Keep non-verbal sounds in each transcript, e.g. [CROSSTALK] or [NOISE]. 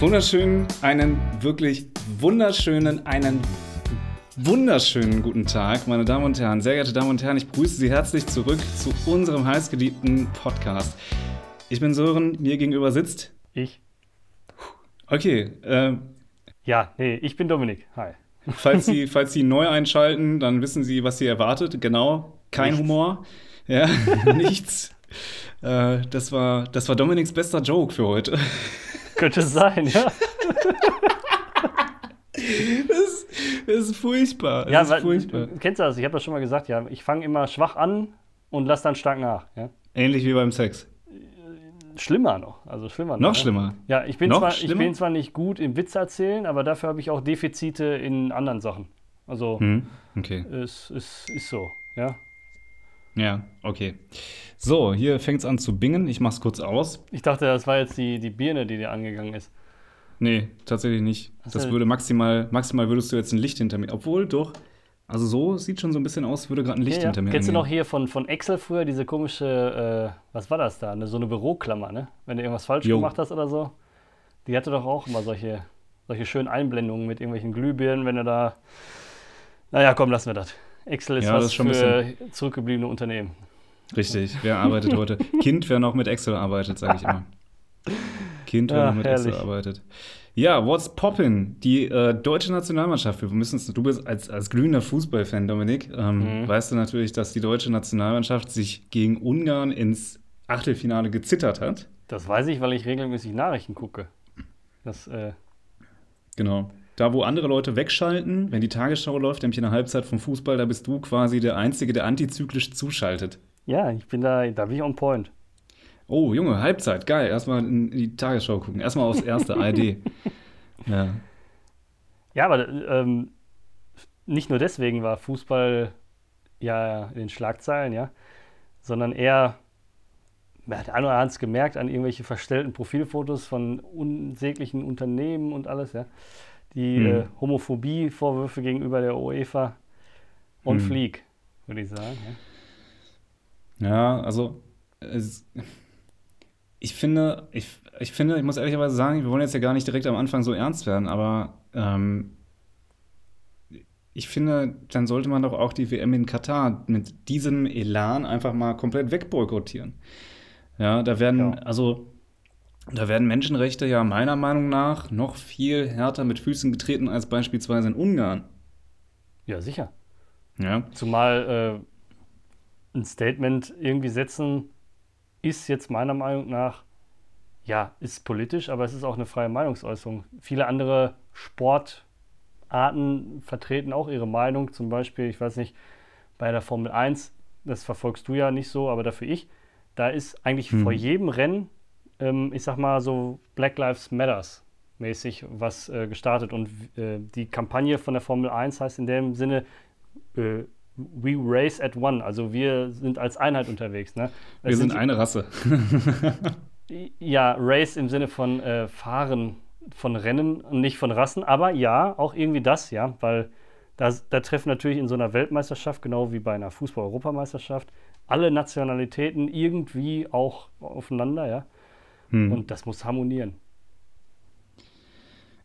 wunderschönen, einen wirklich wunderschönen, einen wunderschönen guten Tag, meine Damen und Herren. Sehr geehrte Damen und Herren, ich begrüße Sie herzlich zurück zu unserem heißgeliebten Podcast. Ich bin Sören, mir gegenüber sitzt. Ich. Okay, äh, Ja, nee, ich bin Dominik. Hi. falls, Sie, [LAUGHS] falls Sie neu einschalten, dann wissen Sie, was Sie erwartet. Genau, kein Nichts. Humor. Ja, [LAUGHS] nichts. Äh, das, war, das war Dominiks bester Joke für heute. Könnte sein, ja. [LAUGHS] Das, das ist furchtbar. Das ja, ist weil, furchtbar. kennst du das? Ich habe das schon mal gesagt, ja. Ich fange immer schwach an und lass dann stark nach. Ja? Ähnlich wie beim Sex. Schlimmer noch. Also schlimmer Noch ja. schlimmer. Ja, ich bin, Noch zwar, ich schlimmer? bin zwar nicht gut im Witz erzählen, aber dafür habe ich auch Defizite in anderen Sachen. Also, Hm, okay. es, es ist so, ja. Ja, okay. So, hier fängt es an zu bingen. Ich mach's kurz aus. Ich dachte, das war jetzt die, die Birne, die dir angegangen ist. Nee, tatsächlich nicht. Hast Das würde maximal, maximal würdest du jetzt ein Licht hinter mir. Obwohl, doch. Also so sieht schon so ein bisschen aus, würde gerade ein Licht Ja, ja. hinter mir Kennst du noch angehen. hier von, von Excel früher diese komische, äh, was war das da? Ne, so eine Büroklammer, ne? Wenn du irgendwas falsch Jo. gemacht hast oder so. Die hatte doch auch immer solche, solche schönen Einblendungen mit irgendwelchen Glühbirnen, wenn du da. Naja, komm, lassen wir das. Excel ist Ja, das was ist schon für zurückgebliebene Unternehmen. Richtig, wer arbeitet heute? Kind, wer noch mit Excel arbeitet, sage ich immer. Kind, wer Ja, noch mit Excel herrlich. arbeitet. Ja, what's poppin'? Die äh, deutsche Nationalmannschaft, wir müssen es, du bist als, als glühender Fußballfan, Dominik, ähm, Mhm. weißt du natürlich, dass die deutsche Nationalmannschaft sich gegen Ungarn ins Achtelfinale gezittert hat. Das weiß ich, weil ich regelmäßig Nachrichten gucke. Das, äh, Genau. Da, wo andere Leute wegschalten, wenn die Tagesschau läuft, nämlich in der Halbzeit vom Fußball, da bist du quasi der Einzige, der antizyklisch zuschaltet. ja, ich bin da, da bin ich on point. Oh, Junge, Halbzeit, geil. Erstmal in die Tagesschau gucken. Erstmal aufs erste ARD. [LAUGHS] Ja. Ja, aber ähm, nicht nur deswegen war Fußball ja in den Schlagzeilen, ja, sondern eher, ja, der eine oder hat es gemerkt, an irgendwelche verstellten Profilfotos von unsäglichen Unternehmen und alles, ja, die Mhm. äh, Homophobie-Vorwürfe gegenüber der UEFA und Mhm. Flieg, würde ich sagen. Ja. Ja, also es, ich finde, ich, ich finde, ich muss ehrlicherweise sagen, wir wollen jetzt ja gar nicht direkt am Anfang so ernst werden, aber ähm, ich finde, dann sollte man doch auch die WM in Katar mit diesem Elan einfach mal komplett wegboykottieren. Ja, da werden, Ja. also da werden Menschenrechte ja meiner Meinung nach noch viel härter mit Füßen getreten als beispielsweise in Ungarn. ja, sicher. Ja, Zumal äh, ein Statement irgendwie setzen ist jetzt meiner Meinung nach, ja, ist politisch, aber es ist auch eine freie Meinungsäußerung. Viele andere Sportarten vertreten auch ihre Meinung. Zum Beispiel, ich weiß nicht, bei der Formel 1, das verfolgst du ja nicht so, aber dafür ich, da ist eigentlich Hm. vor jedem Rennen, ähm, ich sag mal so Black Lives Matters mäßig was äh, gestartet. Und äh, die Kampagne von der Formel 1 heißt in dem Sinne, äh, We race at one, also wir sind als Einheit unterwegs. Ne? wir Es sind eine Rasse. [LAUGHS] ja, Race im Sinne von äh, Fahren von Rennen und nicht von Rassen, aber ja, auch irgendwie das, ja, weil da, da treffen natürlich in so einer Weltmeisterschaft, genau wie bei einer Fußball-Europameisterschaft, alle Nationalitäten irgendwie auch aufeinander, ja. Hm. Und das muss harmonieren.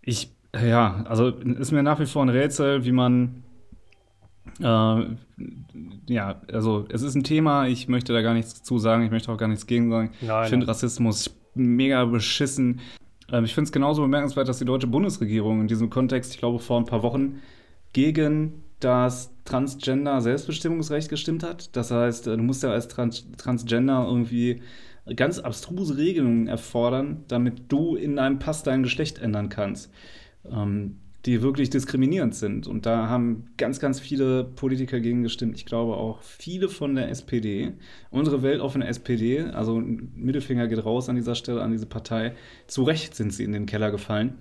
Ich, ja, also ist mir nach wie vor ein Rätsel, wie man, äh, ja, also es ist ein Thema, ich möchte da gar nichts zu sagen, ich möchte auch gar nichts gegen sagen. Nein, ich finde. Rassismus mega beschissen. Ähm, ich finde es genauso bemerkenswert, dass die deutsche Bundesregierung in diesem Kontext, ich glaube vor ein paar Wochen, gegen das Transgender-Selbstbestimmungsrecht gestimmt hat. Das heißt, äh, du musst ja als Trans Transgender irgendwie ganz abstruse Regelungen erfordern, damit du in deinem Pass dein Geschlecht ändern kannst, ähm, die wirklich diskriminierend sind. Und da haben ganz, ganz viele Politiker gegen gestimmt. Ich glaube auch viele von der SPD. Unsere weltoffene SPD, also Mittelfinger geht raus an dieser Stelle, an diese Partei. Zu Recht sind sie in den Keller gefallen.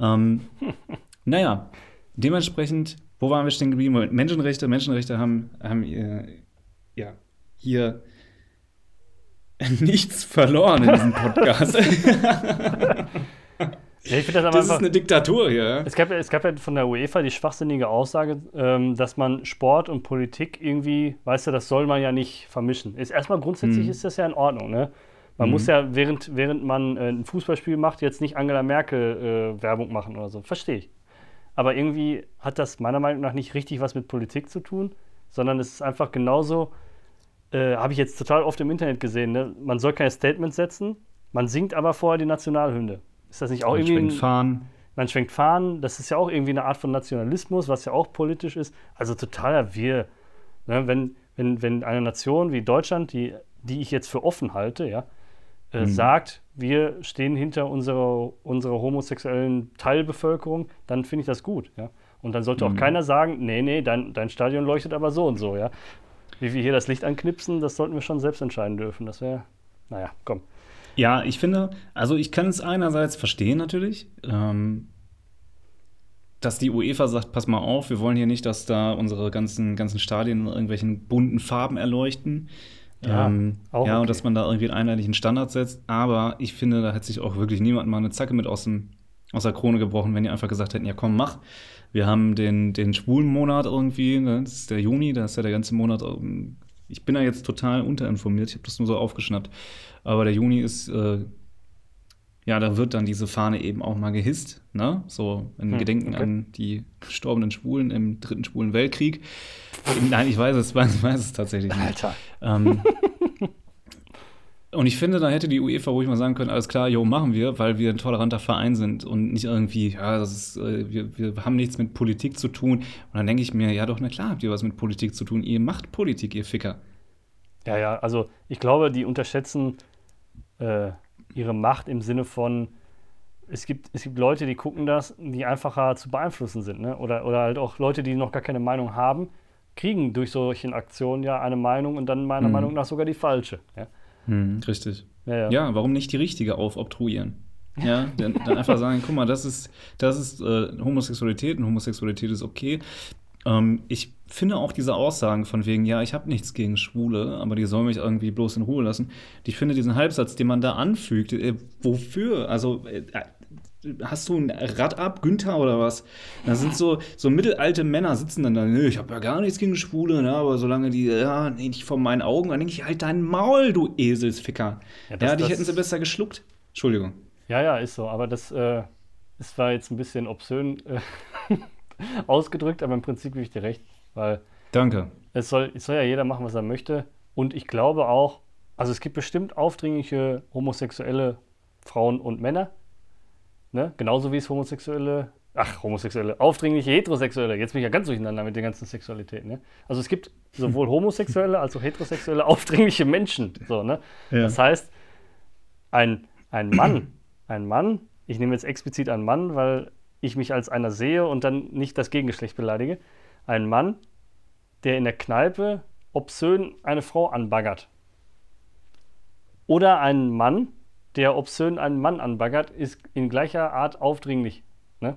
Ähm, [LAUGHS] naja, dementsprechend, wo waren wir stehen geblieben? Menschenrechte, Menschenrechte haben, haben äh, ja, hier [LAUGHS] nichts verloren in diesem Podcast. [LAUGHS] Ja, das das ist einfach. eine Diktatur hier. Es gab, ja, es gab ja von der UEFA die schwachsinnige Aussage, ähm, dass man Sport und Politik irgendwie, weißt du, das soll man ja nicht vermischen. Ist erstmal grundsätzlich Mhm. ist das ja in Ordnung, ne? Man mhm. muss ja, während, während man äh, ein Fußballspiel macht, jetzt nicht Angela Merkel äh, Werbung machen oder so. Verstehe ich. Aber irgendwie hat das meiner Meinung nach nicht richtig was mit Politik zu tun, sondern es ist einfach genauso, äh, habe ich jetzt total oft im Internet gesehen, ne? man soll keine Statements setzen, man singt aber vorher die Nationalhymne. Ist das nicht auch man irgendwie. Schwenkt Fahnen. Man schwenkt Fahnen, das ist ja auch irgendwie eine Art von Nationalismus, was ja auch politisch ist. Also totaler Wir. Ne? Wenn, wenn, wenn eine Nation wie Deutschland, die, die ich jetzt für offen halte, ja, äh, mhm. sagt, wir stehen hinter unserer, unserer homosexuellen Teilbevölkerung, dann finde ich das gut. Ja? Und dann sollte mhm. auch keiner sagen, nee, nee, dein, dein Stadion leuchtet aber so und so. Ja? Wie wir hier das Licht anknipsen, das sollten wir schon selbst entscheiden dürfen. Das wäre, naja, komm. Ja, ich finde, also ich kann es einerseits verstehen natürlich, ähm, dass die UEFA sagt, pass mal auf, wir wollen hier nicht, dass da unsere ganzen, ganzen Stadien in irgendwelchen bunten Farben erleuchten. Ja, ähm, ja okay. und dass man da irgendwie einen einheitlichen Standard setzt. Aber ich finde, da hätte sich auch wirklich niemand mal eine Zacke mit aus, dem, aus der Krone gebrochen, wenn die einfach gesagt hätten, ja komm, mach. Wir haben den, den schwulen Monat irgendwie, ne? das ist der Juni, da ist ja der ganze Monat. Ähm, ich bin da jetzt total unterinformiert, ich habe das nur so aufgeschnappt. Aber der Juni ist, äh, ja, da wird dann diese Fahne eben auch mal gehisst, ne? So in hm, Gedenken okay. an die gestorbenen Schwulen im dritten Schwulen Weltkrieg. Nein, ich weiß es, [LAUGHS] ich weiß es tatsächlich nicht. Alter. Ähm, [LAUGHS] und ich finde, da hätte die UEFA ruhig mal sagen können, alles klar, jo, machen wir, weil wir ein toleranter Verein sind und nicht irgendwie, ja, das ist, äh, wir, wir haben nichts mit Politik zu tun. Und dann denke ich mir, ja doch, na klar habt ihr was mit Politik zu tun. Ihr macht Politik, ihr Ficker. Ja, ja, also ich glaube, die unterschätzen äh, ihre Macht im Sinne von, es gibt, es gibt Leute, die gucken das, die einfacher zu beeinflussen sind. Ne? Oder, oder halt auch Leute, die noch gar keine Meinung haben, kriegen durch solche Aktionen ja eine Meinung und dann meiner mhm. Meinung nach sogar die falsche. Ja? Mhm, richtig. Ja, ja. ja, warum nicht die richtige aufobtruieren? [LAUGHS] Ja, dann, dann, einfach sagen, guck mal, das ist, das ist äh, Homosexualität und Homosexualität ist okay. Ähm, ich finde auch diese Aussagen von wegen, ja, ich habe nichts gegen Schwule, aber die sollen mich irgendwie bloß in Ruhe lassen. Ich finde diesen Halbsatz, den man da anfügt, äh, wofür? Also äh, hast du ein Rad ab, Günther oder was? Da sind so, so mittelalte Männer sitzen dann da, nee, ich habe ja gar nichts gegen Schwule, ne, aber solange die, ja, nee, nicht vor meinen Augen, dann denke ich, halt dein Maul, du Eselsficker. Ja, das, ja dich hätten sie besser geschluckt. Entschuldigung. Ja, ja, ist so, aber das, äh, das war jetzt ein bisschen obszön äh, [LAUGHS] ausgedrückt, aber im Prinzip gebe ich dir recht, weil Danke. Es soll, es soll ja jeder machen, was er möchte. Und ich glaube auch, also es gibt bestimmt aufdringliche homosexuelle Frauen und Männer, Ne? Genauso wie es homosexuelle, ach, homosexuelle, aufdringliche Heterosexuelle. Jetzt bin ich ja ganz durcheinander mit den ganzen Sexualitäten. Ne? Also es gibt sowohl homosexuelle als auch heterosexuelle aufdringliche Menschen. So, ne? Ja. Das heißt, ein, ein Mann, ein Mann, ich nehme jetzt explizit einen Mann, weil ich mich als einer sehe und dann nicht das Gegengeschlecht beleidige. Ein Mann, der in der Kneipe obszön eine Frau anbaggert. Oder ein Mann, der obszön einen Mann anbaggert, ist in gleicher Art aufdringlich. Ne?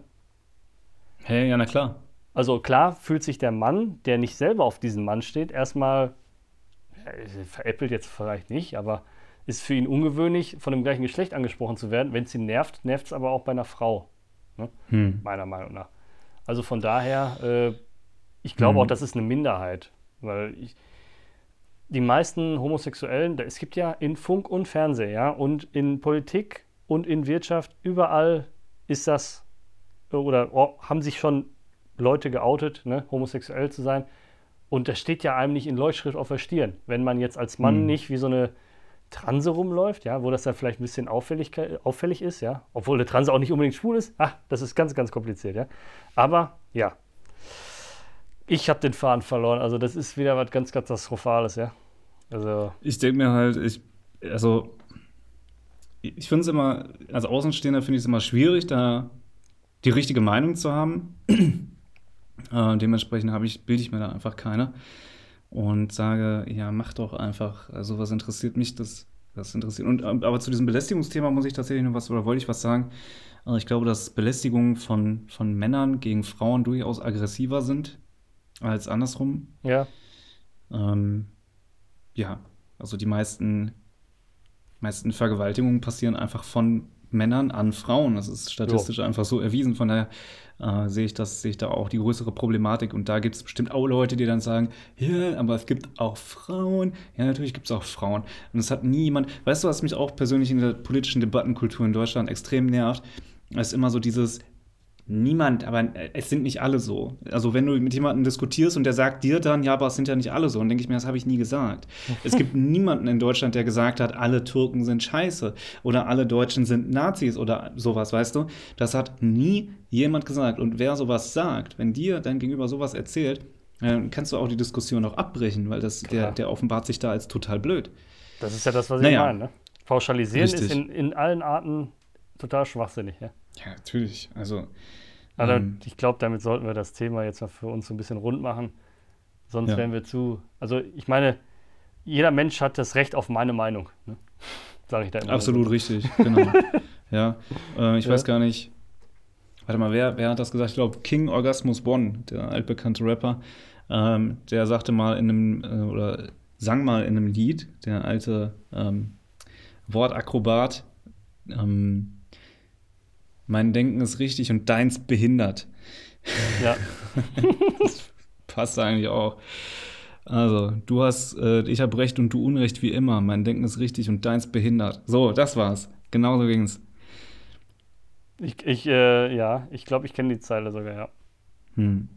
Hey, ja, na klar. Also klar fühlt sich der Mann, der nicht selber auf diesen Mann steht, erstmal veräppelt jetzt vielleicht nicht, aber ist für ihn ungewöhnlich, von dem gleichen Geschlecht angesprochen zu werden. Wenn es ihn nervt, nervt es aber auch bei einer Frau. Ne? Hm. Meiner Meinung nach. Also von daher, äh, ich glaube hm. auch, das ist eine Minderheit. Weil ich, die meisten Homosexuellen, es gibt ja in Funk und Fernsehen, ja, und in Politik und in Wirtschaft, überall ist das, oder oh, haben sich schon Leute geoutet, ne, homosexuell zu sein. Und das steht ja einem nicht in Leuchtschrift auf der Stirn. Wenn man jetzt als Mann hm. nicht wie so eine Transe rumläuft, ja, wo das dann vielleicht ein bisschen auffällig, auffällig ist, ja, obwohl eine Transe auch nicht unbedingt schwul ist. Ah, das ist ganz, ganz kompliziert, ja. Aber ja, ich habe den Faden verloren. Also das ist wieder was ganz Katastrophales, ja. Also ich denke mir halt, ich, also ich finde es immer, als Außenstehender finde ich es immer schwierig, da die richtige Meinung zu haben. [CLEARS THROAT] äh, dementsprechend habe ich, bilde ich mir da einfach keine und sage, ja, mach doch einfach. Also was interessiert mich, das, das interessiert. Und aber zu diesem Belästigungsthema muss ich tatsächlich noch was oder wollte ich was sagen. Also ich glaube, dass Belästigungen von, von Männern gegen Frauen durchaus aggressiver sind als andersrum. Ja. Ähm, ja, also die meisten, meisten Vergewaltigungen passieren einfach von Männern an Frauen. Das ist statistisch jo. einfach so erwiesen. Von daher äh, sehe ich das, sehe ich da auch die größere Problematik. Und da gibt es bestimmt auch Leute, die dann sagen, ja, aber es gibt auch Frauen. Ja, natürlich gibt es auch Frauen. Und es hat niemand. Weißt du, was mich auch persönlich in der politischen Debattenkultur in Deutschland extrem nervt? Es ist immer so dieses, Niemand, aber äh, es sind nicht alle so. Also wenn du mit jemandem diskutierst und der sagt dir dann, ja, aber es sind ja nicht alle so, dann denke ich mir, das habe ich nie gesagt. es gibt [LAUGHS] niemanden in Deutschland, der gesagt hat, alle Türken sind scheiße oder alle Deutschen sind Nazis oder sowas, weißt du? Das hat nie jemand gesagt. Und wer sowas sagt, wenn dir dein Gegenüber sowas erzählt, dann kannst du auch die Diskussion auch abbrechen, weil das, der, der offenbart sich da als total blöd. Das ist ja das, was ich naja. meine. Ne? Pauschalisieren Richtig. ist in, in allen Arten total schwachsinnig. Ja, ja natürlich. Also, also ähm, ich glaube, damit sollten wir das Thema jetzt mal für uns so ein bisschen rund machen. Sonst ja. wären wir zu. Also, ich meine, jeder Mensch hat das Recht auf meine Meinung. Ne? [LAUGHS] Sage ich da immer. Absolut so. richtig, genau. [LAUGHS] ja, äh, ich ja. weiß gar nicht. Warte mal, wer, wer hat das gesagt? Ich glaube, King Orgasmus Bonn, der altbekannte Rapper, ähm, der sagte mal in einem, äh, oder sang mal in einem Lied, der alte ähm, Wortakrobat, ähm, mein Denken ist richtig und deins behindert. Ja. [LAUGHS] das passt eigentlich auch. Also, du hast, äh, ich habe Recht und du Unrecht wie immer. Mein Denken ist richtig und deins behindert. So, das war's. Genauso ging's. Ich, ich äh, ja, ich glaube, ich kenne die Zeile sogar, ja. Hm.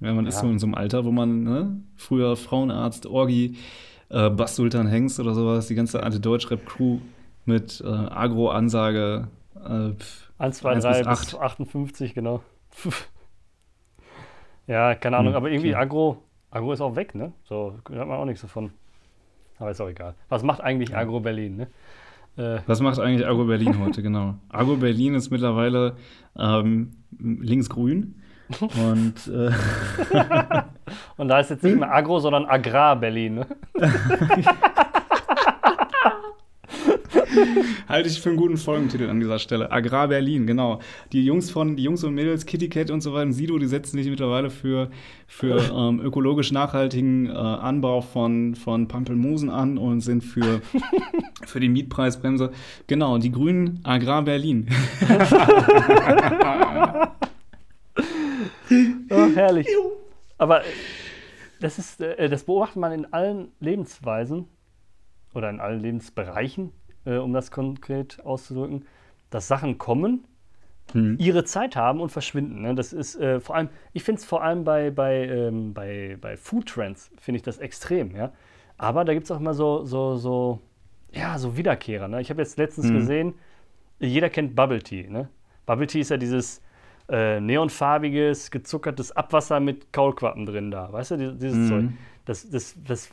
Ja, man ja. ist so in so einem Alter, wo man ne, früher Frauenarzt, Orgi, äh, Bass Sultan Hengst oder sowas, die ganze alte Deutschrap-Crew mit äh, Agro-Ansage, äh, 1, 2, 1 3 bis, 8. bis 58, genau. [LAUGHS] ja, keine Ahnung, hm, aber irgendwie okay. Agro, Agro ist auch weg, ne? So, da hat man auch nichts davon. Aber ist auch egal. Was macht eigentlich Agro Berlin, ne? Äh, Was macht eigentlich Agro Berlin [LAUGHS] heute, genau? Agro Berlin ist mittlerweile ähm, linksgrün. [LAUGHS] Und, äh und da ist jetzt nicht mehr Agro, sondern Agrar Berlin. Ne? [LAUGHS] Halte ich für einen guten Folgentitel an dieser Stelle. Agrar Berlin, genau. Die Jungs von, die Jungs und Mädels, Kitty Cat und so weiter, Sido, die setzen sich mittlerweile für, für ähm, ökologisch nachhaltigen äh, Anbau von, von Pampelmosen an und sind für, [LAUGHS] für die Mietpreisbremse. Genau, die Grünen Agrar Berlin. [LAUGHS] oh, herrlich. Aber das ist, äh, das beobachtet man in allen Lebensweisen oder in allen Lebensbereichen äh, um das konkret auszudrücken, dass Sachen kommen, hm. ihre Zeit haben und verschwinden. Ne? Das ist äh, vor allem, ich finde es vor allem bei, bei, ähm, bei, bei Food Trends, finde ich das extrem, ja. Aber da gibt es auch immer so, so, so, ja, so Wiederkehrer. Ne? Ich habe jetzt letztens hm. gesehen, jeder kennt Bubble Tea. Ne? Bubble Tea ist ja dieses äh, neonfarbiges, gezuckertes Abwasser mit Kaulquappen drin da. Weißt du, dieses hm. Zeug. Das, das, das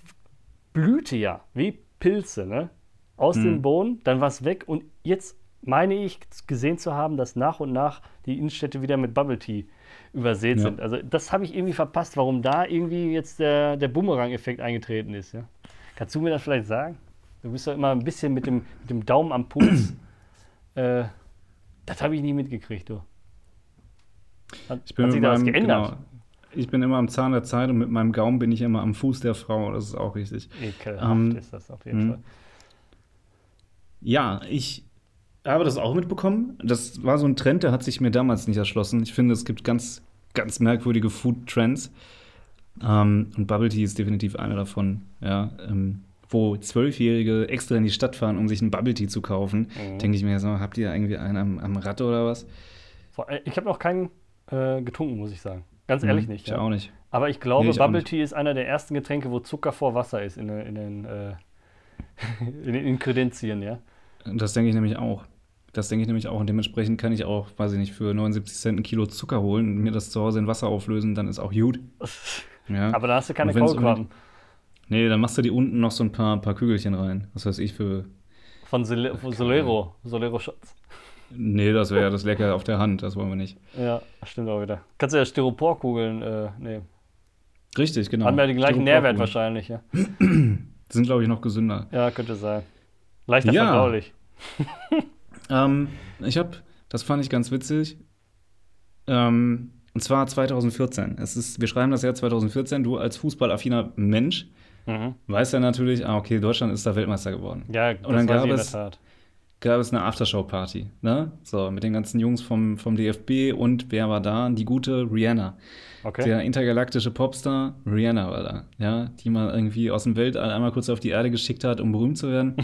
blühte ja wie Pilze, ne? Aus hm. den Bohnen, dann war es weg und jetzt meine ich gesehen zu haben, dass nach und nach die Innenstädte wieder mit Bubble Tea übersät ja. sind. Also das habe ich irgendwie verpasst, warum da irgendwie jetzt der, der Bumerang-Effekt eingetreten ist. Ja? Kannst du mir das vielleicht sagen? Du bist doch immer ein bisschen mit dem, mit dem Daumen am Puls. [CLEARS THROAT] äh, das habe ich nie mitgekriegt, du. Hat, ich bin hat sich da was geändert? Genau, ich bin immer am Zahn der Zeit und mit meinem Gaumen bin ich immer am Fuß der Frau. Das ist auch richtig. Ekelhaft ähm, ist das auf jeden hm. Fall. Ja, ich habe das auch mitbekommen. Das war so ein Trend, der hat sich mir damals nicht erschlossen. Ich finde, es gibt ganz, ganz merkwürdige Food-Trends. Ähm, und Bubble Tea ist definitiv einer davon, ja. Ähm, wo Zwölfjährige extra in die Stadt fahren, um sich einen Bubble Tea zu kaufen. Mhm. Denke ich mir so, habt ihr irgendwie einen am, am Rad oder was? Ich habe noch keinen äh, getrunken, muss ich sagen. Ganz mhm, ehrlich nicht. Ich ja. auch nicht. Aber ich glaube, nee, Bubble Tea ist einer der ersten Getränke, wo Zucker vor Wasser ist in, in den äh, in den Inkredenzien, ja. Das denke ich nämlich auch. Das denke ich nämlich auch. Und dementsprechend kann ich auch, weiß ich nicht, für 79 Cent ein Kilo Zucker holen und mir das zu Hause in Wasser auflösen, dann ist auch gut. [LAUGHS] Ja. Aber da hast du keine Kaulquappen. Nee, dann machst du die unten noch so ein paar, paar Kügelchen rein. Was weiß ich für. Von Sol Solero. Solero Shots. Nee, das wäre ja das Lecker auf der Hand. Das wollen wir nicht. Ja, stimmt auch wieder. Kannst du ja Styroporkugeln äh, nehmen. Richtig, genau. Haben ja den gleichen Nährwert wahrscheinlich, ja. [CLEARS THROAT] Die sind, glaube ich, noch gesünder. Ja, könnte sein. Leichter ja. verdaulich. [LAUGHS] ähm, ich habe, das fand ich ganz witzig. Ähm, und zwar 2014. Es ist, wir schreiben das Jahr 2014. Du als fußballaffiner Mensch mhm. weißt ja natürlich, ah, okay, Deutschland ist da Weltmeister geworden. Ja, das und dann gab es, gab es eine Aftershow-Party, ne? So, mit den ganzen Jungs vom, vom DFB und wer war da? Die gute Rihanna. Okay. Der intergalaktische Popstar Rihanna war da, ja, die man irgendwie aus dem Weltall einmal kurz auf die Erde geschickt hat, um berühmt zu werden.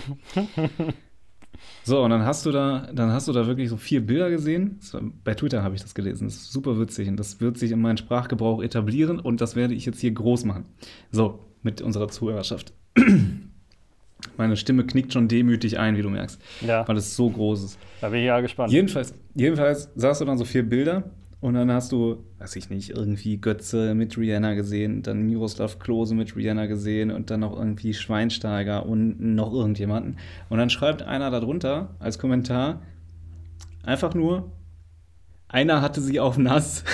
[LAUGHS] so, und dann hast du da, dann hast du da wirklich so vier Bilder gesehen. War, bei Twitter habe ich das gelesen. Das ist super witzig und das wird sich in meinen Sprachgebrauch etablieren und das werde ich jetzt hier groß machen. So, mit unserer Zuhörerschaft. Meine Stimme knickt schon demütig ein, wie du merkst. Ja. Weil es so groß ist. Da bin ich ja gespannt. Jedenfalls, jedenfalls sahst du dann so vier Bilder und dann hast du, weiß ich nicht, irgendwie Götze mit Rihanna gesehen, dann Miroslav Klose mit Rihanna gesehen und dann noch irgendwie Schweinsteiger und noch irgendjemanden. Und dann schreibt einer darunter als Kommentar einfach nur, einer hatte sie auf nass. [LAUGHS]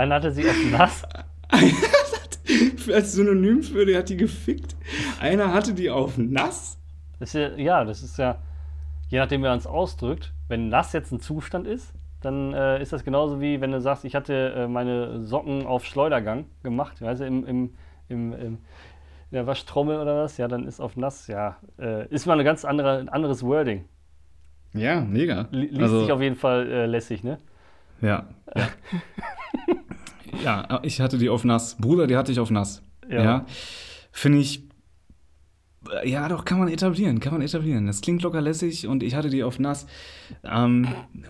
Einer hatte sie auf nass. [LAUGHS] als Synonym für, der hat die gefickt. Einer hatte die auf nass. Das ja, ja, das ist ja, je nachdem, wie man es ausdrückt, wenn nass jetzt ein Zustand ist, dann äh, ist das genauso wie wenn du sagst, ich hatte äh, meine Socken auf Schleudergang gemacht, weißt du, im, im, im, im in der Waschtrommel oder was, ja, dann ist auf nass, ja, äh, ist mal eine ganz andere, ein anderes Wording. Ja, mega. Liest also, sich auf jeden Fall äh, lässig, ne? Ja. [LAUGHS] Ja. ich hatte die auf nass. Bruder, die hatte ich auf nass. Ja. ja. Finde ich. Ja, doch, kann man etablieren, kann man etablieren. Das klingt locker lässig und ich hatte die auf nass. Ähm,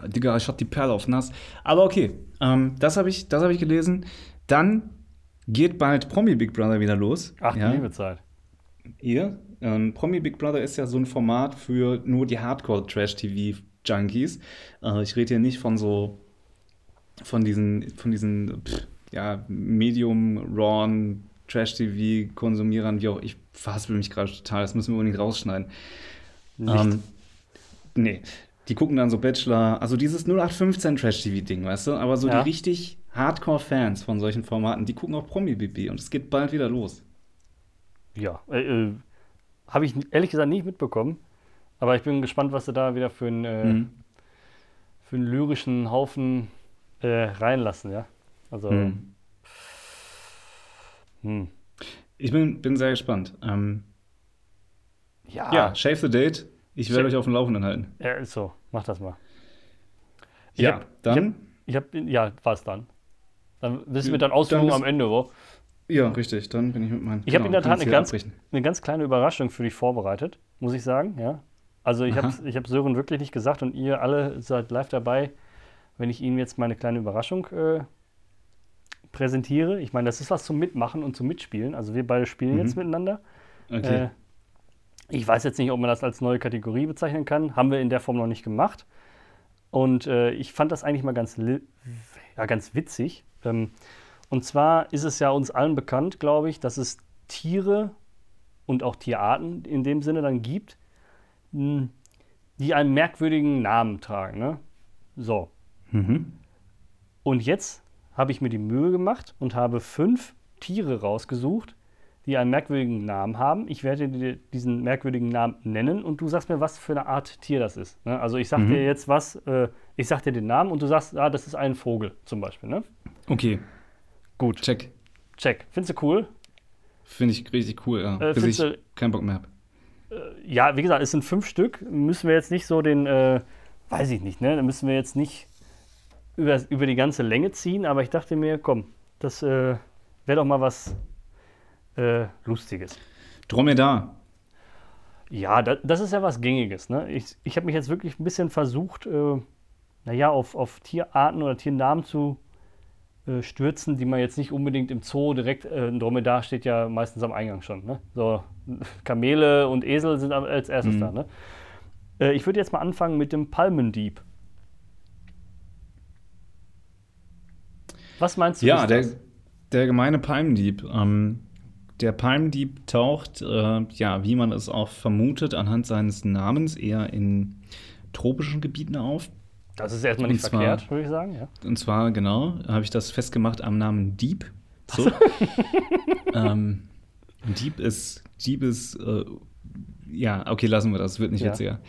Digga, ich hatte die Perle auf nass. Aber okay, ähm, das habe ich, hab ich gelesen. Dann geht bald Promi Big Brother wieder los. Ach, ja. liebe Zeit. Ihr? Ähm, Promi Big Brother ist ja so ein Format für nur die Hardcore-Trash-TV-Junkies. Äh, ich rede hier nicht von so von diesen, von diesen pff, ja, Medium, Raw, Trash-TV-Konsumierern, wie auch ich verhaspel mich gerade total, das müssen wir unbedingt rausschneiden. Nicht. Ähm, nee. Die gucken dann so Bachelor, also dieses 0815 Trash-TV-Ding, weißt du? Aber so ja. die richtig Hardcore-Fans von solchen Formaten, die gucken auch Promi-BB und es geht bald wieder los. Ja, äh, äh, habe ich ehrlich gesagt nicht mitbekommen. Aber ich bin gespannt, was sie da wieder für, ein, äh, mhm. für einen lyrischen Haufen äh, reinlassen, ja. Also. Hm. Hm. Ich bin, bin sehr gespannt. Ähm, ja. Ja, Shave the Date. Ich werde euch auf dem Laufenden halten. Ja, ist so. Mach das mal. Ich ja, hab, dann. Ich habe, hab, ja, was dann? Dann wissen wir dann Ausführungen am Ende, wo? Ja, richtig. Dann bin ich mit meinem. Ich genau, habe in der Tat eine ganz, eine ganz kleine Überraschung für dich vorbereitet, muss ich sagen. Ja. Also ich habe ich hab Sören wirklich nicht gesagt und ihr alle seid live dabei wenn ich Ihnen jetzt meine kleine Überraschung äh, präsentiere. Ich meine, das ist was zum Mitmachen und zum Mitspielen. Also wir beide spielen mhm. jetzt miteinander. Okay. Äh, ich weiß jetzt nicht, ob man das als neue Kategorie bezeichnen kann. Haben wir in der Form noch nicht gemacht. Und äh, ich fand das eigentlich mal ganz, ja, ganz witzig. Ähm, und zwar ist es ja uns allen bekannt, glaube ich, dass es Tiere und auch Tierarten in dem Sinne dann gibt, hm, die einen merkwürdigen Namen tragen. Ne? So. Mhm. Und jetzt habe ich mir die Mühe gemacht und habe fünf Tiere rausgesucht, die einen merkwürdigen Namen haben. Ich werde dir diesen merkwürdigen Namen nennen und du sagst mir, was für eine Art Tier das ist. Ne? Also ich sage mhm. dir jetzt was, äh, ich sage dir den Namen und du sagst, ah, das ist ein Vogel zum Beispiel. Ne? Okay. Gut. Check. Check. Findest du cool? Finde ich richtig cool, ja. Äh, Bis ich du, keinen Bock mehr habe. Äh, ja, wie gesagt, es sind fünf Stück. Müssen wir jetzt nicht so den, äh, weiß ich nicht, ne? Da müssen wir jetzt nicht über, über die ganze Länge ziehen, aber ich dachte mir, komm, das äh, wäre doch mal was äh, Lustiges. Dromedar. Ja, das, das, ist ja was Gängiges. Ne? Ich, ich habe mich jetzt wirklich ein bisschen versucht, äh, naja, auf, auf Tierarten oder Tiernamen zu äh, stürzen, die man jetzt nicht unbedingt im Zoo direkt, äh, ein Dromedar steht ja meistens am Eingang schon. Ne? So, [LAUGHS] Kamele und Esel sind als erstes mhm. da. Ne? Äh, ich würde jetzt mal anfangen mit dem Palmendieb. Was meinst du? Ja, der, der gemeine Palmdieb. Ähm, der Palmdieb taucht, äh, ja, wie man es auch vermutet, anhand seines Namens eher in tropischen Gebieten auf. Das ist erstmal nicht zwar, verkehrt, würde ich sagen, ja. Und zwar, genau, habe ich das festgemacht am Namen Dieb. So. [LAUGHS] ähm, Dieb ist, Dieb ist, äh, ja, okay, lassen wir das, wird nicht ja. witziger.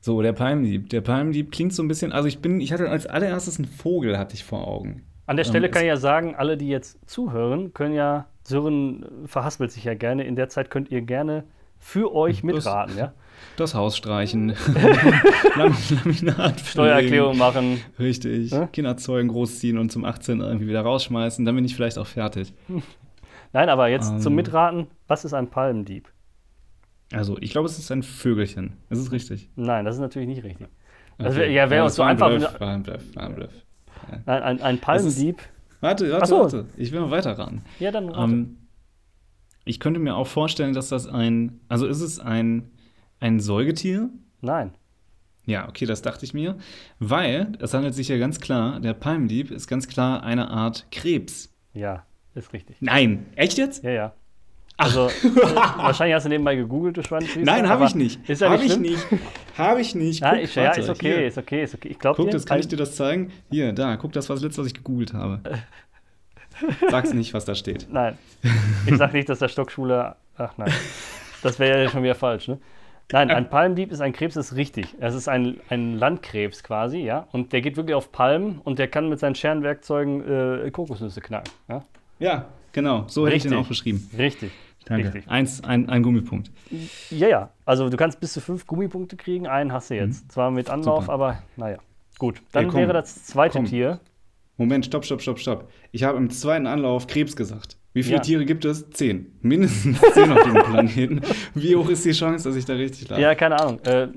So, der Palmdieb. Der Palmdieb klingt so ein bisschen, also ich bin, ich hatte als allererstes einen Vogel, hatte ich vor Augen. An der Stelle ähm, kann ich ja sagen, alle, die jetzt zuhören, können ja Sören verhaspelt sich ja gerne. In der Zeit könnt ihr gerne für euch mitraten, ja? Das Haus streichen, [LAUGHS] [LAUGHS] Laminat Steuererklärung machen. Richtig. Ja? Kinder zeugen, großziehen und zum 18 irgendwie wieder rausschmeißen. Dann bin ich vielleicht auch fertig. [LAUGHS] Nein, aber jetzt Ähm. zum Mitraten. Was ist ein Palmdieb? Also, ich glaube, es ist ein Vögelchen. Ist es richtig? Nein, das ist natürlich nicht richtig. Das Okay. wär, ja, wäre uns das so einfach. Bluff, war ein Bluff, war ein Bluff. Nein, ein, ein Palmdieb. Warte, warte, so. warte. Ich will mal weiter ran. Ja, dann rate. Ähm, ich könnte mir auch vorstellen, dass das ein. Also, ist es ein, ein Säugetier? Nein. Ja, okay, das dachte ich mir. Weil es handelt sich ja ganz klar, der Palmdieb ist ganz klar eine Art Krebs. Ja, ist richtig. Nein, echt jetzt? Ja, ja. Also, [LAUGHS] wahrscheinlich hast du nebenbei gegoogelt, du Schwanzschießer. Nein, habe ich nicht. Ist ja Habe nicht ich nicht. Habe ich nicht. Ja, Guck, ich, ja, warte, ist okay, hier. ist okay, ist okay. Ich glaube Guck, das kann ich dir das zeigen. Hier, da, guck, das war das letzte, was ich gegoogelt habe. [LAUGHS] Sag's nicht, was da steht. Nein. Ich sag nicht, dass der Stockschule. Ach nein. Das wäre ja schon wieder falsch, ne? Nein, ein Palmdieb ist ein Krebs, das ist richtig. Es ist ein, ein Landkrebs quasi, ja. Und der geht wirklich auf Palmen und der kann mit seinen Scherenwerkzeugen äh, Kokosnüsse knacken. Ja? Ja, genau. So hätte ich den Richtig. auch beschrieben. Richtig. Danke. Richtig. Eins, ein, ein Gummipunkt. Ja, ja. Also du kannst bis zu fünf Gummipunkte kriegen, einen hast du jetzt. Zwar mit Anlauf, Mhm. Super. aber naja. Gut. Dann Ey, komm. wäre das zweite Komm. Tier. Moment, stopp, stopp, stopp, stopp. Ich habe im zweiten Anlauf Krebs gesagt. Wie viele Ja. Tiere gibt es? Zehn. Mindestens [LAUGHS] zehn auf diesem Planeten. Wie hoch ist die Chance, dass ich da richtig lag? Ja, keine Ahnung. Äh,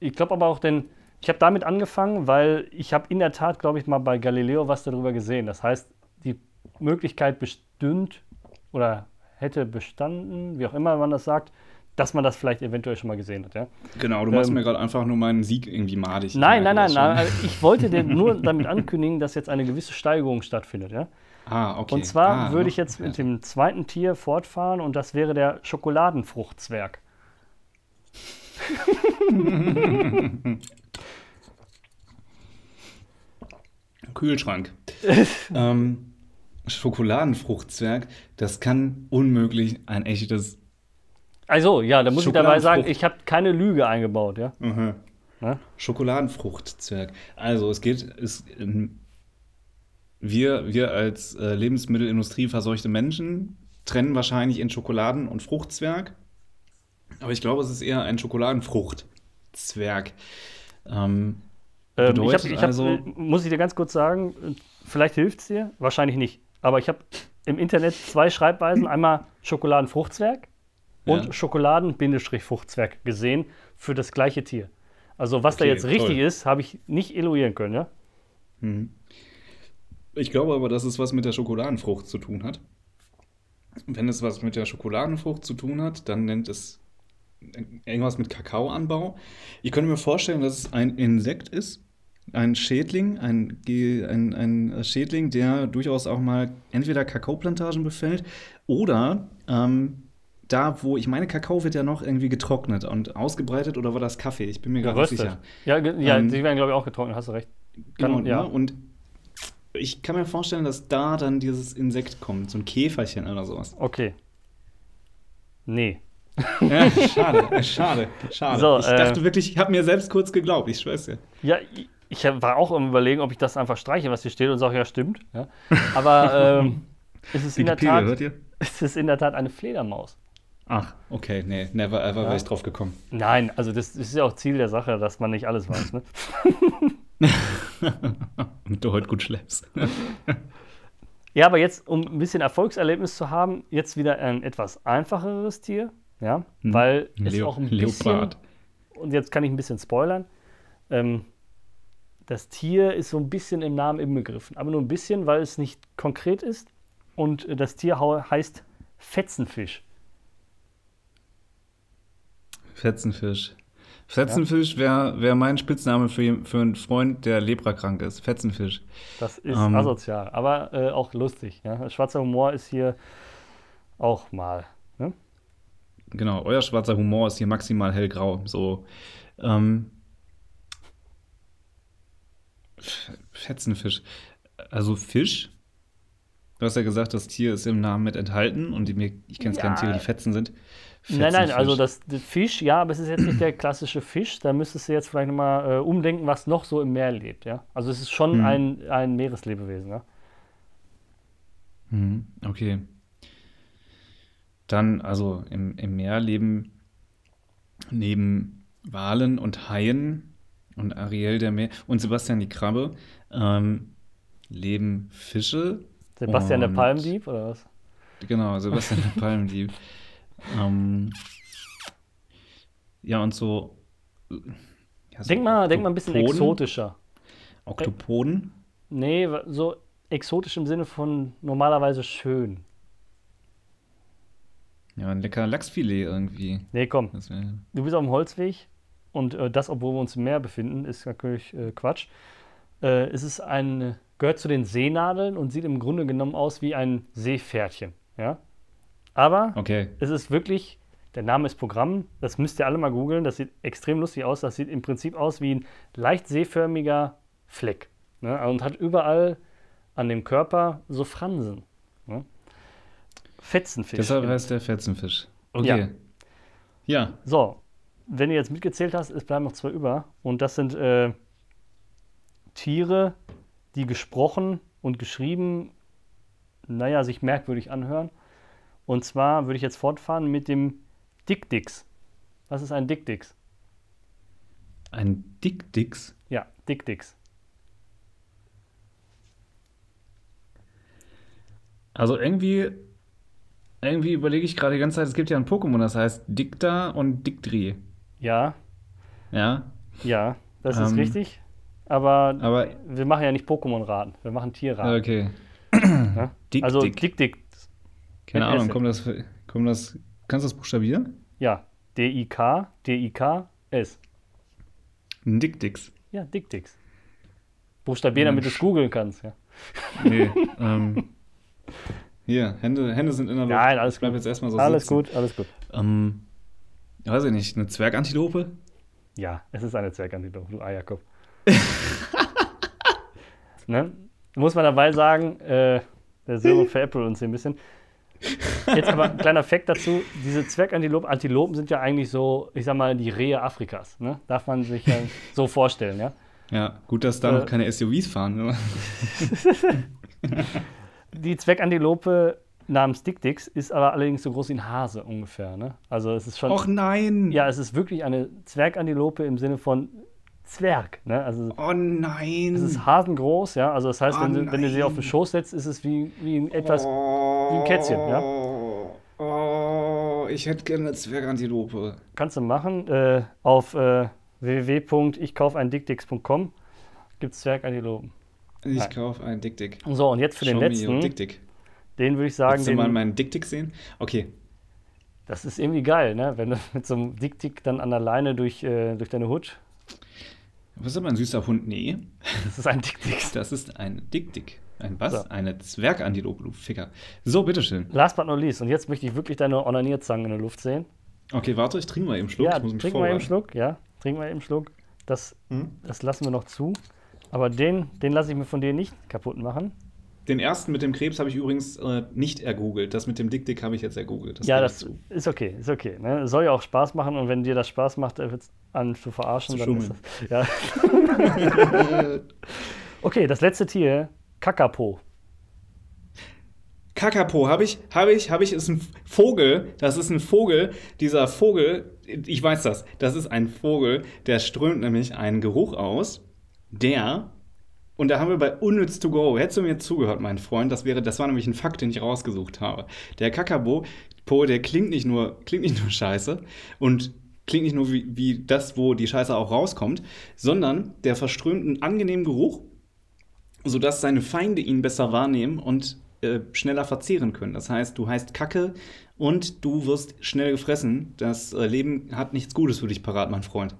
ich glaube aber auch, denn ich habe damit angefangen, weil ich habe in der Tat, glaube ich, mal bei Galileo was darüber gesehen. Das heißt, die Möglichkeit bestünde oder hätte bestanden, wie auch immer man das sagt, dass man das vielleicht eventuell schon mal gesehen hat. Ja? Genau, du machst Ähm, mir gerade einfach nur meinen Sieg irgendwie madig. Nein, nein, nein, schon. nein. Ich wollte dir nur [LAUGHS] damit ankündigen, dass jetzt eine gewisse Steigerung stattfindet. Ja? Ah, okay. Und zwar ah, würde ich jetzt mit dem zweiten Tier fortfahren und das wäre der Schokoladenfruchtzwerg. [LAUGHS] Kühlschrank. [LAUGHS] ähm, Schokoladenfruchtzwerg, das kann unmöglich ein echtes. Also, ja, da muss ich dabei sagen, ich habe keine Lüge eingebaut. Ja? Ja? Schokoladenfruchtzwerg. Also es geht, es, ähm, wir, wir als äh, Lebensmittelindustrie verseuchte Menschen trennen wahrscheinlich in Schokoladen- und Fruchtzwerg. Aber ich glaube, es ist eher ein Schokoladenfruchtzwerg. Ähm, Ähm, ich hab, ich hab, also- äh, muss ich dir ganz kurz sagen, äh, vielleicht hilft es dir, wahrscheinlich nicht. Aber ich habe im Internet zwei Schreibweisen, einmal Schokoladenfruchtzwerg und Ja. Schokoladen-Fruchtzwerg gesehen für das gleiche Tier. Also was da Okay, jetzt richtig toll. ist, habe ich nicht eloieren können, ja? Ich glaube aber, dass es was mit der Schokoladenfrucht zu tun hat. Wenn es was mit der Schokoladenfrucht zu tun hat, dann nennt es irgendwas mit Kakaoanbau. Ich könnte mir vorstellen, dass es ein Insekt ist, ein Schädling, ein, ein, ein Schädling, der durchaus auch mal entweder Kakaoplantagen befällt oder ähm, da, wo ich meine, Kakao wird ja noch irgendwie getrocknet und ausgebreitet oder war das Kaffee? Ich bin mir gar nicht Geröstet. sicher. Ja, ja Ähm, die werden, glaube ich, auch getrocknet, hast du recht. Kann, Genau, ja. ne? Und ich kann mir vorstellen, dass da dann dieses Insekt kommt, so ein Käferchen oder sowas. Okay. Nee. Ja, [LAUGHS] schade, schade, schade. So, ich äh, dachte wirklich, ich habe mir selbst kurz geglaubt, ich schwör's dir. Ja, ich- war auch am überlegen, ob ich das einfach streiche, was hier steht und sage, ja, stimmt. Ja. Aber ähm, [LAUGHS] es, ist in der Tat, hört ihr? es ist in der Tat eine Fledermaus. Ach, okay, nee, never ever Ja. wäre ich drauf gekommen. Nein, also das, das ist ja auch Ziel der Sache, dass man nicht alles weiß. Ne? [LAUGHS] Und du heute gut schläfst. Ja, aber jetzt, um ein bisschen Erfolgserlebnis zu haben, jetzt wieder ein etwas einfacheres Tier, ja, Hm. weil es Leo- auch ein bisschen, Leopard. und jetzt kann ich ein bisschen spoilern, ähm, das Tier ist so ein bisschen im Namen inbegriffen, aber nur ein bisschen, weil es nicht konkret ist und äh, das Tier heißt Fetzenfisch. Fetzenfisch. Fetzenfisch wäre wär mein Spitzname für, für einen Freund, der leprakrank ist. Fetzenfisch. Das ist Ähm. asozial, aber äh, auch lustig. Ja? Schwarzer Humor ist hier auch mal. Ne? Genau, euer schwarzer Humor ist hier maximal hellgrau. So. Ähm, Fetzenfisch. Also Fisch. Du hast ja gesagt, das Tier ist im Namen mit enthalten und die, ich kenne es keine Ja. Tiere, die fetzen sind. Nein, nein, Fetzenfisch. also das, Fisch, ja, aber es ist jetzt nicht der klassische Fisch. Da müsstest du jetzt vielleicht nochmal äh, umdenken, was noch so im Meer lebt. Ja? Also es ist schon Hm. ein, ein Meereslebewesen. Ja? Mhm, okay. Dann, also im, im Meer leben neben Walen und Haien und Ariel der Meer und Sebastian die Krabbe ähm, leben Fische. Sebastian der Palmdieb oder was? Genau, Sebastian der [LAUGHS] Palmdieb. ähm, ja, und so. Ja, so Denk mal, denk mal ein bisschen exotischer. Oktopoden. Nee, so exotisch im Sinne von normalerweise schön. Ja, ein lecker Lachsfilet irgendwie. Nee, komm, du bist auf dem Holzweg und äh, das, obwohl wir uns im Meer befinden, ist natürlich äh, Quatsch. Äh, es ist ein, gehört zu den Seenadeln und sieht im Grunde genommen aus wie ein Seepferdchen. Ja? Aber okay. es ist wirklich, der Name ist Programm, das müsst ihr alle mal googeln, das sieht extrem lustig aus. Das sieht im Prinzip aus wie ein leicht seeförmiger Fleck. Ne? Und hat überall an dem Körper so Fransen. Ne? Fetzenfisch. Deshalb heißt der Fetzenfisch. Okay. Ja. So, wenn du jetzt mitgezählt hast, es bleiben noch zwei über. Und das sind äh, Tiere, die gesprochen und geschrieben, naja, sich merkwürdig anhören. Und zwar würde ich jetzt fortfahren mit dem Dick-Dix. Was ist ein Dick-Dix? ein Dick-Dix. Ja, Dick-Dix. Also irgendwie, irgendwie überlege ich gerade die ganze Zeit, es gibt ja ein Pokémon, das heißt Dicta und Dictri. Ja, Ja, ja, das ist Ähm, richtig. Aber, aber wir machen ja nicht Pokémon-Raten, wir machen Tierraten. okay. Ne? [CLEARS THROAT] Dick, also Dick. Dick-Dix. Keine mit Ahnung, kommt das, kommt das, kannst du das buchstabieren? Ja, D-I-K, D-I-K-S. Ein Dick-Dix. Ja, Dick-Dix. Buchstabieren, damit du es googeln kannst. Ja. [LAUGHS] Nee, ähm, hier, Hände, Hände sind in der Luft. Nein, alles ich bleib gut. jetzt erstmal so alles sitzen. gut, alles gut. Ähm, weiß ich nicht, eine Zwergantilope? Ja, es ist eine Zwergantilope, du Eierkopf. [LAUGHS] ne? Muss man dabei sagen, äh, der Sören veräppelt uns hier ein bisschen. Jetzt aber ein kleiner Fakt dazu: Diese Zwergantilopen Antilopen sind ja eigentlich so, ich sag mal, die Rehe Afrikas. Ne? Darf man sich ja so vorstellen, ja? Ja, gut, dass da Äh, noch keine SUVs fahren. Ne? [LAUGHS] [LAUGHS] Die Zwergantilope namens Dick Dix ist aber allerdings so groß wie ein Hase ungefähr. Ne? Also es ist schon. Och nein! Ja, es ist wirklich eine Zwergantilope im Sinne von Zwerg. Ne? Also Oh nein! es ist hasengroß, ja. Also das heißt, Oh wenn, du, wenn du sie auf den. Schoß setzt, ist es wie, wie ein etwas. wie ein Kätzchen, ja? Oh, ich hätte gerne eine Zwergantilope. Kannst du machen. Äh, auf äh, www.ichkaufeindickdix.com gibt es Zwergantilopen. Ich kaufe einen Dick-Dick. So, und jetzt für den Show letzten, Dick-Dick. Den würde ich sagen, Willst du mal meinen Dick-Dick sehen? Okay. das ist irgendwie geil, ne? wenn du [LAUGHS] mit so einem Dick-Dick dann an der Leine durch, äh, durch deine Hut. Was ist aber ein süßer Hund? Nee, Das ist ein Dick-Dick. [LAUGHS] das ist ein Dick-Dick. Ein was? So. Eine Zwergantilope, du Ficker. So, bitteschön. Last but not least. Und jetzt möchte ich wirklich deine Onanierzangen in der Luft sehen. Okay, warte, ich trinke mal eben Schluck. ja, ich muss mich trink mal eben. Schluck. Ja, trink mal eben Schluck. Das, Hm? das lassen wir noch zu. Aber den, den lasse ich mir von dir nicht kaputt machen. Den ersten mit dem Krebs habe ich übrigens äh, nicht ergoogelt. Das mit dem Dick-Dick habe ich jetzt ergoogelt. ja, das ich zu. ist okay, ist okay. Ne? Soll ja auch Spaß machen und wenn dir das Spaß macht, an zu verarschen, Zu dann ist schummeln. das. Ja. [LAUGHS] okay, das letzte Tier, Kakapo. Kakapo habe ich, habe ich, habe ich, ist ein Vogel. Das ist ein Vogel. Dieser Vogel, ich weiß das, das ist ein Vogel, der strömt nämlich einen Geruch aus, der, und da haben wir bei Unnütz to go, hättest du mir zugehört, mein Freund, das wäre, das war nämlich ein Fakt, den ich rausgesucht habe. Der Kakapo, Po, der klingt nicht nur, klingt nicht nur scheiße und klingt nicht nur wie, wie das, wo die Scheiße auch rauskommt, sondern der verströmt einen angenehmen Geruch, sodass seine Feinde ihn besser wahrnehmen und äh, schneller verzehren können. Das heißt, du heißt Kacke und du wirst schnell gefressen. Das äh, Leben hat nichts Gutes für dich parat, mein Freund.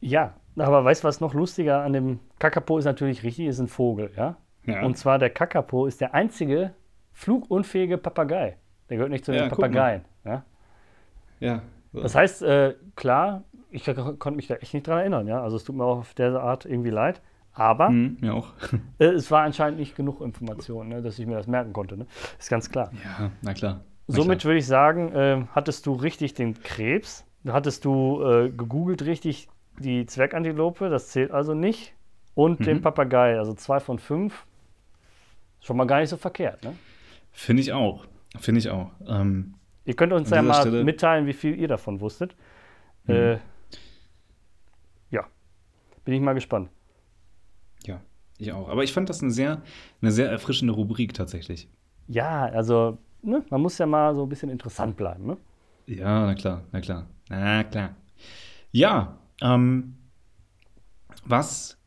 Ja, aber weißt du, was noch lustiger an dem Kakapo ist natürlich richtig, ist ein Vogel, ja? Ja. Und zwar der Kakapo ist der einzige flugunfähige Papagei. Der gehört nicht zu den Ja. Papageien. Ja? ja. Das heißt, äh, klar, ich konnte mich da echt nicht dran erinnern, ja. Also es tut mir auch auf der Art irgendwie leid. Aber Hm, mir auch. [LAUGHS] äh, es war anscheinend nicht genug Information, ne, dass ich mir das merken konnte. Ne? Ist ganz klar. ja, na klar. Na Somit klar. würde ich sagen, äh, hattest du richtig den Krebs, hattest du äh, gegoogelt richtig die Zwergantilope, das zählt also nicht, und den Mhm. Papagei, also zwei von fünf. Schon mal gar nicht so verkehrt, ne? Finde ich auch. Finde ich auch. Ähm, Ihr könnt uns ja mal Stelle mitteilen, wie viel ihr davon wusstet. Mhm. Äh, ja, bin ich mal gespannt. Ja, ich auch. Aber ich fand das eine sehr, eine sehr erfrischende Rubrik tatsächlich. Ja, also ne, man muss ja mal so ein bisschen interessant bleiben. Ne? Ja, na klar, na klar. Na klar. Ja, ähm, was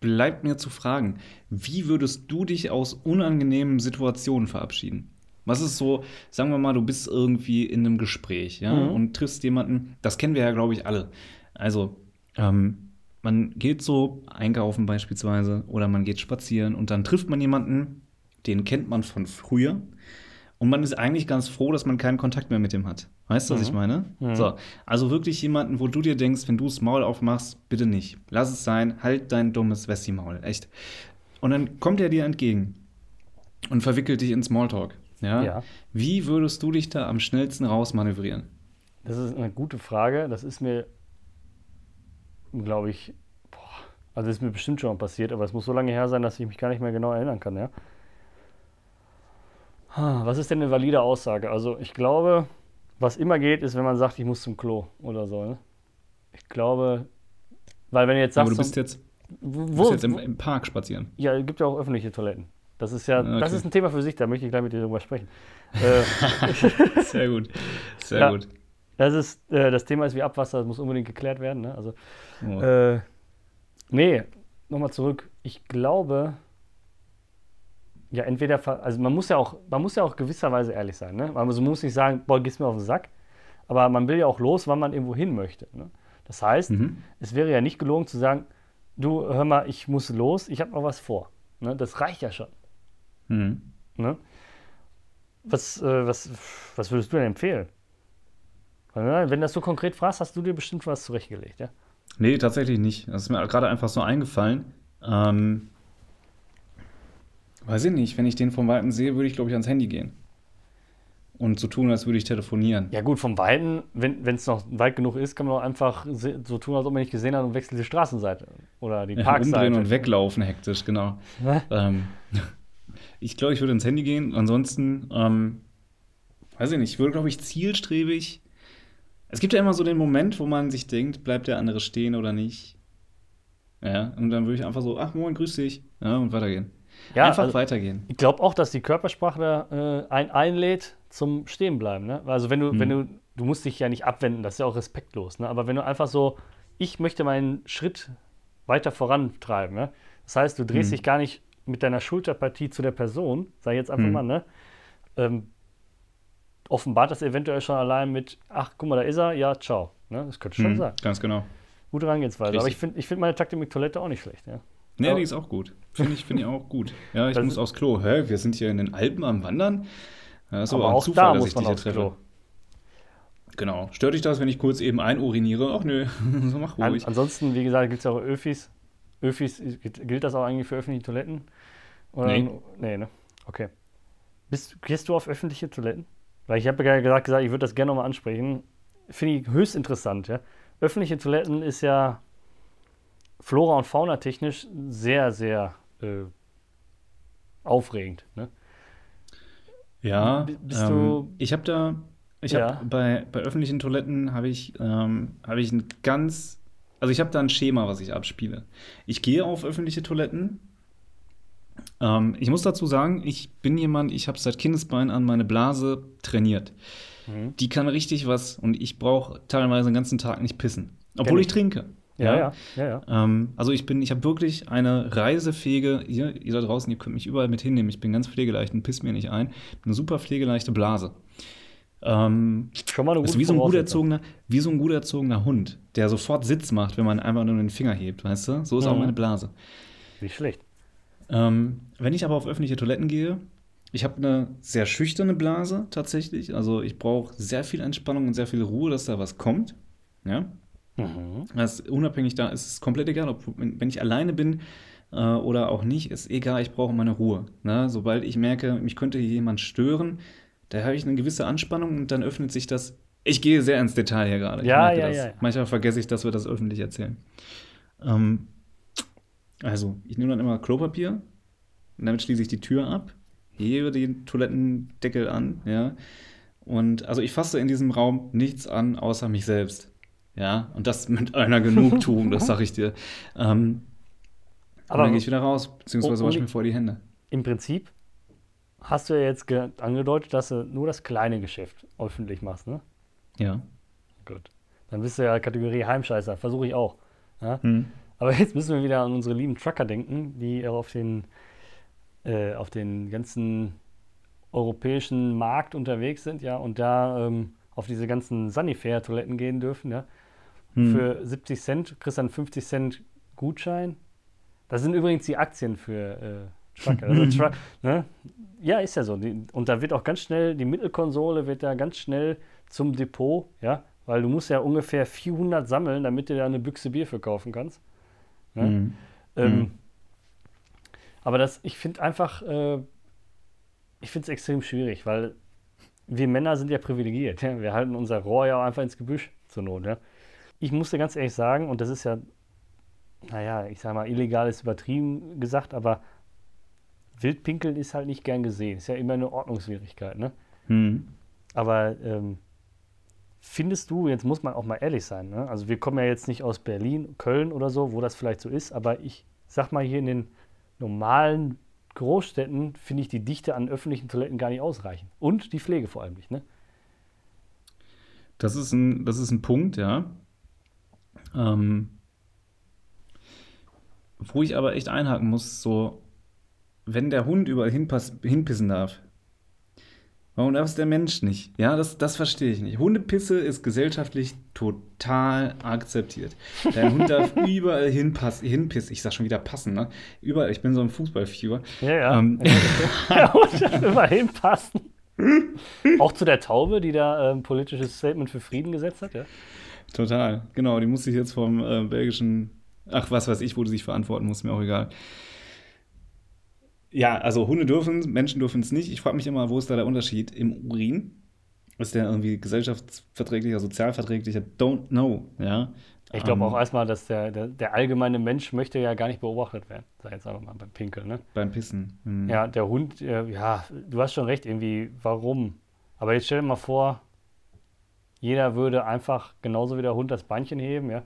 bleibt mir zu fragen? Wie würdest du dich aus unangenehmen Situationen verabschieden? Was ist so, sagen wir mal, du bist irgendwie in einem Gespräch, ja, mhm. und triffst jemanden, das kennen wir ja, glaube ich, alle. Also, ähm, man geht so einkaufen beispielsweise oder man geht spazieren und dann trifft man jemanden, den kennt man von früher und man ist eigentlich ganz froh, dass man keinen Kontakt mehr mit dem hat. Weißt du, mhm. was ich mhm. meine? Mhm. So, also wirklich jemanden, wo du dir denkst, wenn du das Maul aufmachst, bitte nicht. Lass es sein, halt dein dummes Wessi-Maul, echt. Und dann kommt er dir entgegen und verwickelt dich in Smalltalk. Ja? ja? Wie würdest du dich da am schnellsten rausmanövrieren? Das ist eine gute Frage. Das ist mir, glaube ich, boah, also ist mir bestimmt schon mal passiert, aber es muss so lange her sein, dass ich mich gar nicht mehr genau erinnern kann, ja. Was ist denn eine valide Aussage? Also ich glaube, was immer geht, ist, wenn man sagt, ich muss zum Klo oder so. Ne? Ich glaube, weil wenn du jetzt sagst, aber du bist jetzt, wo, bist jetzt im, im, Park spazieren. Ja, es gibt ja auch öffentliche Toiletten. Das ist ja, okay. das ist ein Thema für sich, da möchte ich gleich mit dir drüber sprechen. [LAUGHS] Äh, [LAUGHS] Sehr gut. Sehr ja, gut. Das ist, äh, das Thema ist wie Abwasser, das muss unbedingt geklärt werden. Ne? Also, oh. äh, nee, nochmal zurück. Ich glaube, ja, entweder, also man muss ja auch, man muss ja auch gewisserweise ehrlich sein, ne? Also man muss nicht sagen, boah, gehst mir auf den Sack, aber man will ja auch los, wann man irgendwo hin möchte. Ne? Das heißt, mhm. es wäre ja nicht gelogen zu sagen, du, hör mal, ich muss los, ich habe noch was vor. Ne? Das reicht ja schon. Mhm. Ne? Was, äh, was, was würdest du denn empfehlen? Wenn das so konkret fragst, hast du dir bestimmt was zurechtgelegt, ja? Nee, tatsächlich nicht. Das ist mir gerade einfach so eingefallen. Ähm, Weiß ich nicht. Wenn ich den vom Weiten sehe, würde ich, glaube ich, ans Handy gehen. Und so tun, als würde ich telefonieren. Ja, gut, vom Weiten, wenn es noch weit genug ist, kann man auch einfach so tun, als ob man nicht gesehen hat und wechselt die Straßenseite. Oder die Parkseite. Ja, umdrehen und weglaufen hektisch, genau. ähm, ich glaube, ich würde ins Handy gehen. Ansonsten, ähm, weiß ich nicht, ich würde, glaube ich, zielstrebig. Es gibt ja immer so den Moment, wo man sich denkt, bleibt der andere stehen oder nicht. Ja, und dann würde ich einfach so, ach, moin, grüß dich. Ja, und weitergehen. Ja, Einfach also, weitergehen. Ich glaube auch, dass die Körpersprache äh, ein einlädt zum Stehenbleiben. Ne? Also wenn du, hm. wenn du, du musst dich ja nicht abwenden, das ist ja auch respektlos. Ne? Aber wenn du einfach so, ich möchte meinen Schritt weiter vorantreiben. Ne? Das heißt, du drehst hm. dich gar nicht mit deiner Schulterpartie zu der Person, sag jetzt einfach hm. mal, ne? Ähm, offenbart das eventuell schon allein mit, ach, guck mal, da ist er, ja, ciao. Ne? Das könnte schon hm, sein. Ganz genau. Gute Herangehensweise. Aber ich finde ich find meine Taktik mit Toilette auch nicht schlecht. Ja? Nee, Aber die ist auch gut. Finde ich, find ich auch gut. Ja, ich das muss aufs Klo. Hä, wir sind hier in den Alpen am Wandern. Das ist aber, aber auch Zufall, da dass ich dich hier treffe. Klo. Genau. Stört dich das, wenn ich kurz eben einuriniere? Ach nö, [LAUGHS] so mach ruhig. An, ansonsten, wie gesagt, gibt es ja auch Öfis. Öfis, gilt das auch eigentlich für öffentliche Toiletten? Oder nee. Nee, ne? Okay. Bist, gehst du auf öffentliche Toiletten? Weil ich habe ja gesagt, gesagt, ich würde das gerne nochmal ansprechen. Finde ich höchst interessant, ja. Öffentliche Toiletten ist ja Flora- und Fauna-technisch sehr, sehr äh, aufregend. Ne? Ja, ähm, ich habe da, ich ja. habe bei, bei öffentlichen Toiletten habe ich, ähm, habe ich ein ganz, also ich habe da ein Schema, was ich abspiele. Ich gehe auf öffentliche Toiletten. Ähm, ich muss dazu sagen, ich bin jemand, ich habe seit Kindesbein an meine Blase trainiert. Mhm. Die kann richtig was und ich brauche teilweise den ganzen Tag nicht pissen, obwohl ich trinke. Ja, ja, ja. ja, ähm, also ich bin, ich habe wirklich eine reisefähige, ihr, ihr da draußen, ihr könnt mich überall mit hinnehmen. Ich bin ganz pflegeleicht und piss mir nicht ein. Eine super pflegeleichte Blase. Ähm, Schon mal eine gute ist wie so ein gut erzogener, wie so ein gut erzogener Hund, der sofort Sitz macht, wenn man einfach nur den Finger hebt, weißt du? So ist mhm. auch meine Blase. Nicht schlecht. Ähm, wenn ich aber auf öffentliche Toiletten gehe, ich habe eine sehr schüchterne Blase tatsächlich. Also ich brauche sehr viel Entspannung und sehr viel Ruhe, dass da was kommt. Ja. Mhm. Das ist unabhängig da, ist es komplett egal, ob wenn ich alleine bin äh, oder auch nicht, ist egal, ich brauche meine Ruhe. Ne? Sobald ich merke, mich könnte hier jemand stören, da habe ich eine gewisse Anspannung und dann öffnet sich das. Ich gehe sehr ins Detail hier gerade. Ja, ja, ja, ja, Manchmal vergesse ich, dass wir das öffentlich erzählen. Ähm, also, ich nehme dann immer Klopapier und damit schließe ich die Tür ab. hebe den Toilettendeckel an, ja. Und also ich fasse in diesem Raum nichts an, außer mich selbst. Ja, und das mit einer Genugtuung, [LAUGHS] das sag ich dir. Ähm, aber dann gehe ich wieder raus, beziehungsweise wasche mir vor die Hände. Im Prinzip hast du ja jetzt angedeutet, dass du nur das kleine Geschäft öffentlich machst, ne? Ja. Gut. Dann bist du ja Kategorie Heimscheißer, versuche ich auch. Ja? Hm. Aber jetzt müssen wir wieder an unsere lieben Trucker denken, die auf den, äh, auf den ganzen europäischen Markt unterwegs sind, ja, und da ähm, auf diese ganzen Sanifair-Toiletten gehen dürfen, ja. Hm. Für 70 Cent kriegst du dann 50 Cent Gutschein. Das sind übrigens die Aktien für äh, Trucker. Also [LAUGHS] Truck, ne? Ja, ist ja so. Die, und da wird auch ganz schnell, die Mittelkonsole wird da ganz schnell zum Depot, ja, weil du musst ja ungefähr 400 sammeln, damit du da eine Büchse Bier für kaufen kannst. Ne? Mhm. Ähm, mhm. Aber das, ich finde einfach, äh, ich finde es extrem schwierig, weil wir Männer sind ja privilegiert. Ja? Wir halten unser Rohr ja auch einfach ins Gebüsch zur Not. Ja? Ich musste ganz ehrlich sagen, und das ist ja, naja, ich sage mal, illegal ist übertrieben gesagt, aber Wildpinkeln ist halt nicht gern gesehen. Ist ja immer eine Ordnungswidrigkeit. Ne? Mhm. Aber ähm, Findest du, jetzt muss man auch mal ehrlich sein, ne? also wir kommen ja jetzt nicht aus Berlin, Köln oder so, wo das vielleicht so ist, aber ich sag mal hier in den normalen Großstädten finde ich die Dichte an öffentlichen Toiletten gar nicht ausreichend. Und die Pflege vor allem nicht, ne? Das ist ein, das ist ein Punkt, ja. Ähm, wo ich aber echt einhaken muss, so, wenn der Hund überall hinpass, hinpissen darf, Warum darf es der Mensch nicht? Ja, das, das verstehe ich nicht. Hundepisse ist gesellschaftlich total akzeptiert. Der Hund darf [LAUGHS] überall hinpassen, hinpissen. Ich sag schon wieder passen, ne? Überall, ich bin so ein Fußballfieber. Ja, ja. Ähm. [LAUGHS] Der Hund darf überall hinpassen. Auch zu der Taube, die da ein ähm, politisches Statement für Frieden gesetzt hat, ja? Total, genau. Die muss sich jetzt vom äh, belgischen, ach, was weiß ich, wo die sich verantworten muss, mir auch egal. Ja, also Hunde dürfen Menschen dürfen es nicht. Ich frage mich immer, wo ist da der Unterschied im Urin? Ist der irgendwie gesellschaftsverträglicher, sozialverträglicher? Don't know, ja. Ich glaube um, ähm. auch erstmal, dass der, der, der, allgemeine Mensch möchte ja gar nicht beobachtet werden. Sag jetzt einfach mal beim Pinkeln, ne? Beim Pissen. Mhm. Ja, der Hund, äh, ja, du hast schon recht, irgendwie, warum? Aber jetzt stell dir mal vor, jeder würde einfach genauso wie der Hund das Beinchen heben, ja,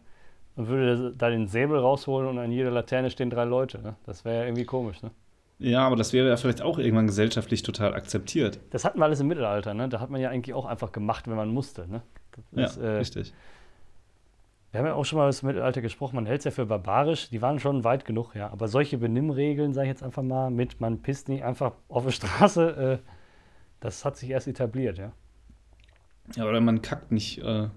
und würde da den Säbel rausholen und an jeder Laterne stehen drei Leute, ne? Das wäre ja irgendwie komisch, ne? Ja, aber das wäre ja vielleicht auch irgendwann gesellschaftlich total akzeptiert. Das hatten wir alles im Mittelalter, ne? Da hat man ja eigentlich auch einfach gemacht, wenn man musste, ne? Das, ja, äh, richtig. Wir haben ja auch schon mal über das Mittelalter gesprochen, man hält es ja für barbarisch, die waren schon weit genug, ja. Aber solche Benimmregeln, sage ich jetzt einfach mal, mit man pisst nicht einfach auf der Straße, äh, das hat sich erst etabliert, ja. Ja, oder man kackt nicht, äh,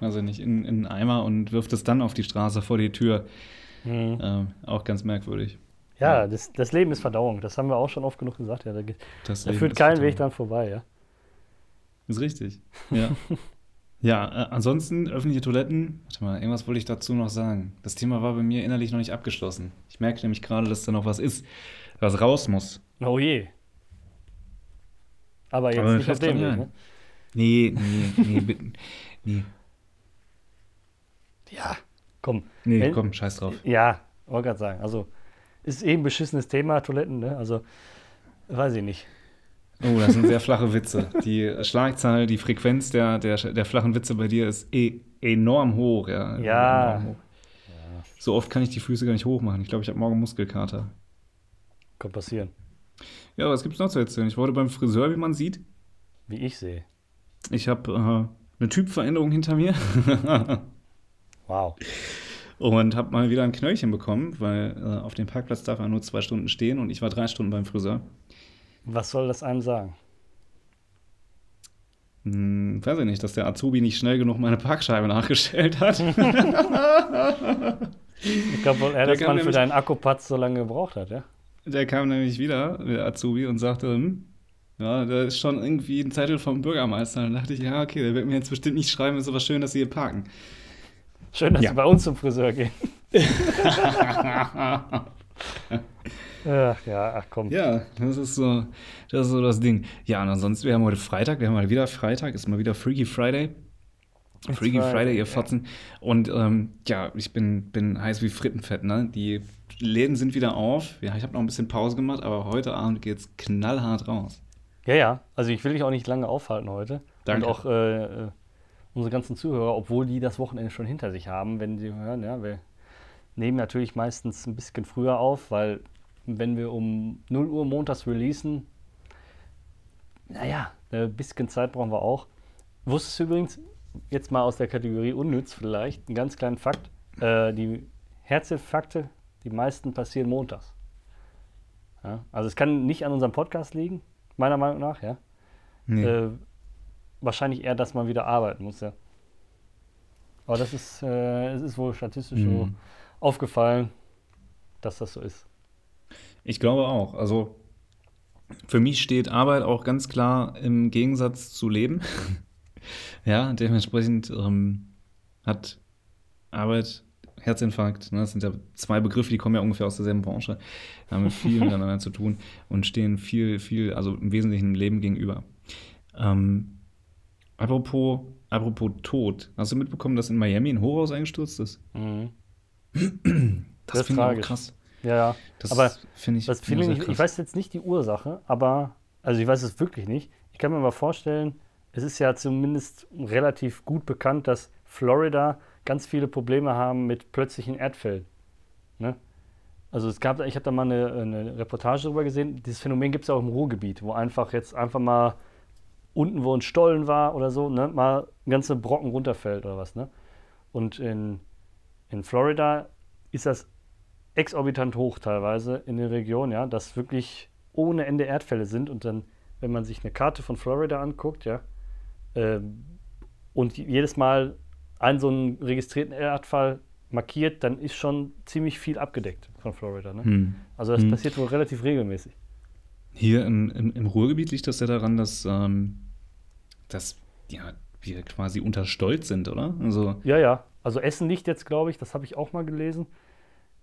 also nicht in, in einen Eimer und wirft es dann auf die Straße vor die Tür. Mhm. Äh, auch ganz merkwürdig. Ja, das, das Leben ist Verdauung. Das haben wir auch schon oft genug gesagt. Ja, da, da führt kein Weg dran vorbei, ja. Ist richtig. Ja. [LAUGHS] ja, äh, ansonsten öffentliche Toiletten. Warte mal, irgendwas wollte ich dazu noch sagen. Das Thema war bei mir innerlich noch nicht abgeschlossen. Ich merke nämlich gerade, dass da noch was ist, was raus muss. Oh je. Aber jetzt Aber nicht auf dem Weg, ne? Nee, nee, nee, bitte. Nee. Ja, komm. Nee, Wenn, komm, scheiß drauf. Ja, wollte gerade sagen. Also, ist eh ein beschissenes Thema, Toiletten, ne? Also, weiß ich nicht. Oh, das sind sehr flache Witze. Die Schlagzahl, die Frequenz der, der, der flachen Witze bei dir ist e enorm hoch. Ja. Ja. Hoch. ja. So oft kann ich die Füße gar nicht hochmachen. Ich glaube, ich habe morgen Muskelkater. Kann passieren. Ja, was gibt es noch zu erzählen? Ich wurde beim Friseur, wie man sieht. Wie ich sehe. Ich habe äh, eine Typveränderung hinter mir. [LAUGHS] wow und habe mal wieder ein Knöllchen bekommen, weil äh, auf dem Parkplatz darf er nur zwei Stunden stehen und ich war drei Stunden beim Friseur. Was soll das einem sagen? Hm, weiß ich nicht, dass der Azubi nicht schnell genug meine Parkscheibe nachgestellt hat. [LAUGHS] ich glaube wohl eher, dass man für deinen Akkupatz so lange gebraucht hat, ja? Der kam nämlich wieder, der Azubi, und sagte, hm, ja, da ist schon irgendwie ein Zettel vom Bürgermeister. Dann dachte ich, ja, okay, der wird mir jetzt bestimmt nicht schreiben, ist aber schön, dass Sie hier parken. Schön, dass ja. Sie bei uns zum Friseur gehen. [LAUGHS] ach ja, ach komm. Ja, das ist so das, ist so das Ding. Ja, und ansonsten, wir haben heute Freitag, wir haben mal wieder Freitag, ist mal wieder Freaky Friday. Freaky Friday, Friday, ihr ja. Fotzen. Und ähm, ja, ich bin, bin heiß wie Frittenfett, ne? Die Läden sind wieder auf. Ja, ich habe noch ein bisschen Pause gemacht, aber heute Abend geht's knallhart raus. Ja, ja. Also ich will dich auch nicht lange aufhalten heute. Danke. Und auch äh, äh, unsere ganzen Zuhörer, obwohl die das Wochenende schon hinter sich haben, wenn sie hören, ja, wir nehmen natürlich meistens ein bisschen früher auf, weil wenn wir um 0 Uhr montags releasen, naja, ein bisschen Zeit brauchen wir auch. Wusstest du übrigens, jetzt mal aus der Kategorie unnütz vielleicht, einen ganz kleinen Fakt, äh, die Herzinfarkte, die meisten passieren montags. Ja, also es kann nicht an unserem Podcast liegen, meiner Meinung nach, ja. Nee. Äh, wahrscheinlich eher, dass man wieder arbeiten muss, ja. Aber das ist, äh, es ist wohl statistisch so Mhm. aufgefallen, dass das so ist. Ich glaube auch. Also für mich steht Arbeit auch ganz klar im Gegensatz zu Leben. [LAUGHS] ja, dementsprechend ähm, hat Arbeit Herzinfarkt, ne, das sind ja zwei Begriffe, die kommen ja ungefähr aus derselben Branche, haben viel [LAUGHS] miteinander zu tun und stehen viel, viel, also im Wesentlichen im Leben gegenüber. Ähm, apropos, apropos Tod, hast du mitbekommen, dass in Miami ein Hochhaus eingestürzt ist? Mhm. [CLEARS THROAT] Das, Das finde ich krass. Ja, ja. Das Aber finde ich, Was viele nicht, ich weiß jetzt nicht die Ursache, aber, also ich weiß es wirklich nicht. Ich kann mir mal vorstellen, es ist ja zumindest relativ gut bekannt, dass Florida ganz viele Probleme haben mit plötzlichen Erdfällen. Ne? Also es gab, ich habe da mal eine, eine Reportage darüber gesehen, dieses Phänomen gibt es ja auch im Ruhrgebiet, wo einfach jetzt einfach mal unten, wo ein Stollen war oder so, ne, mal ein ganzer Brocken runterfällt oder was. Ne? Und in, in Florida ist das exorbitant hoch teilweise in der Region, ja, dass wirklich ohne Ende Erdfälle sind und dann, wenn man sich eine Karte von Florida anguckt, ja, ähm, und jedes Mal einen so einen registrierten Erdfall markiert, dann ist schon ziemlich viel abgedeckt von Florida. Ne? Hm. Also das Hm. passiert wohl relativ regelmäßig. Hier im, im, im Ruhrgebiet liegt das ja daran, dass, ähm, dass ja, wir quasi unter Stolz sind, oder? Also, Ja, ja. Also Essen liegt jetzt, glaube ich, das habe ich auch mal gelesen.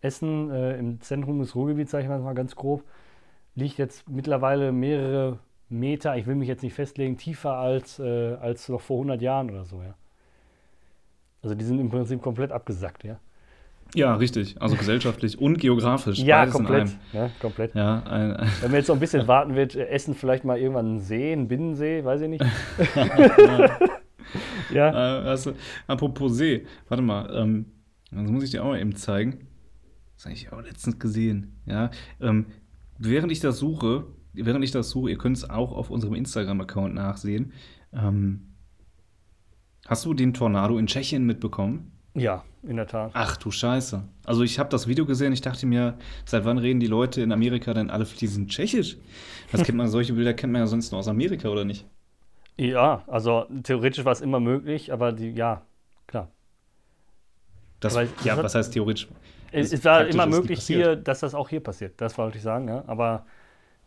Essen äh, im Zentrum des Ruhrgebiets, sage ich mal ganz grob, liegt jetzt mittlerweile mehrere Meter, ich will mich jetzt nicht festlegen, tiefer als, äh, als noch vor 100 Jahren oder so, ja. Also die sind im Prinzip komplett abgesackt, ja. ja, richtig. Also gesellschaftlich und geografisch. Ja, beides in komplett. Ne, komplett. Ja, ein, ein, Wenn wir jetzt noch ein bisschen warten, wird äh, Essen vielleicht mal irgendwann einen See, einen Binnensee, weiß ich nicht. [LAUGHS] ja. äh, also, apropos See, warte mal, ähm, das muss ich dir auch mal eben zeigen. Das habe ich auch letztens gesehen. Ja, ähm, während ich das suche, während ich das suche, ihr könnt es auch auf unserem Instagram-Account nachsehen. Ähm, hast du den Tornado in Tschechien mitbekommen? ja, in der Tat. Ach du Scheiße. Also ich habe das Video gesehen, ich dachte mir, seit wann reden die Leute in Amerika denn alle fließend Tschechisch? Das kennt man, [LAUGHS] solche Bilder kennt man ja sonst nur aus Amerika, oder nicht? Ja, also theoretisch war es immer möglich, aber die, ja, klar. Das, Aber ja, das hat- was heißt theoretisch? Es, es war immer möglich hier, dass das auch hier passiert. Das wollte ich sagen, ja. Aber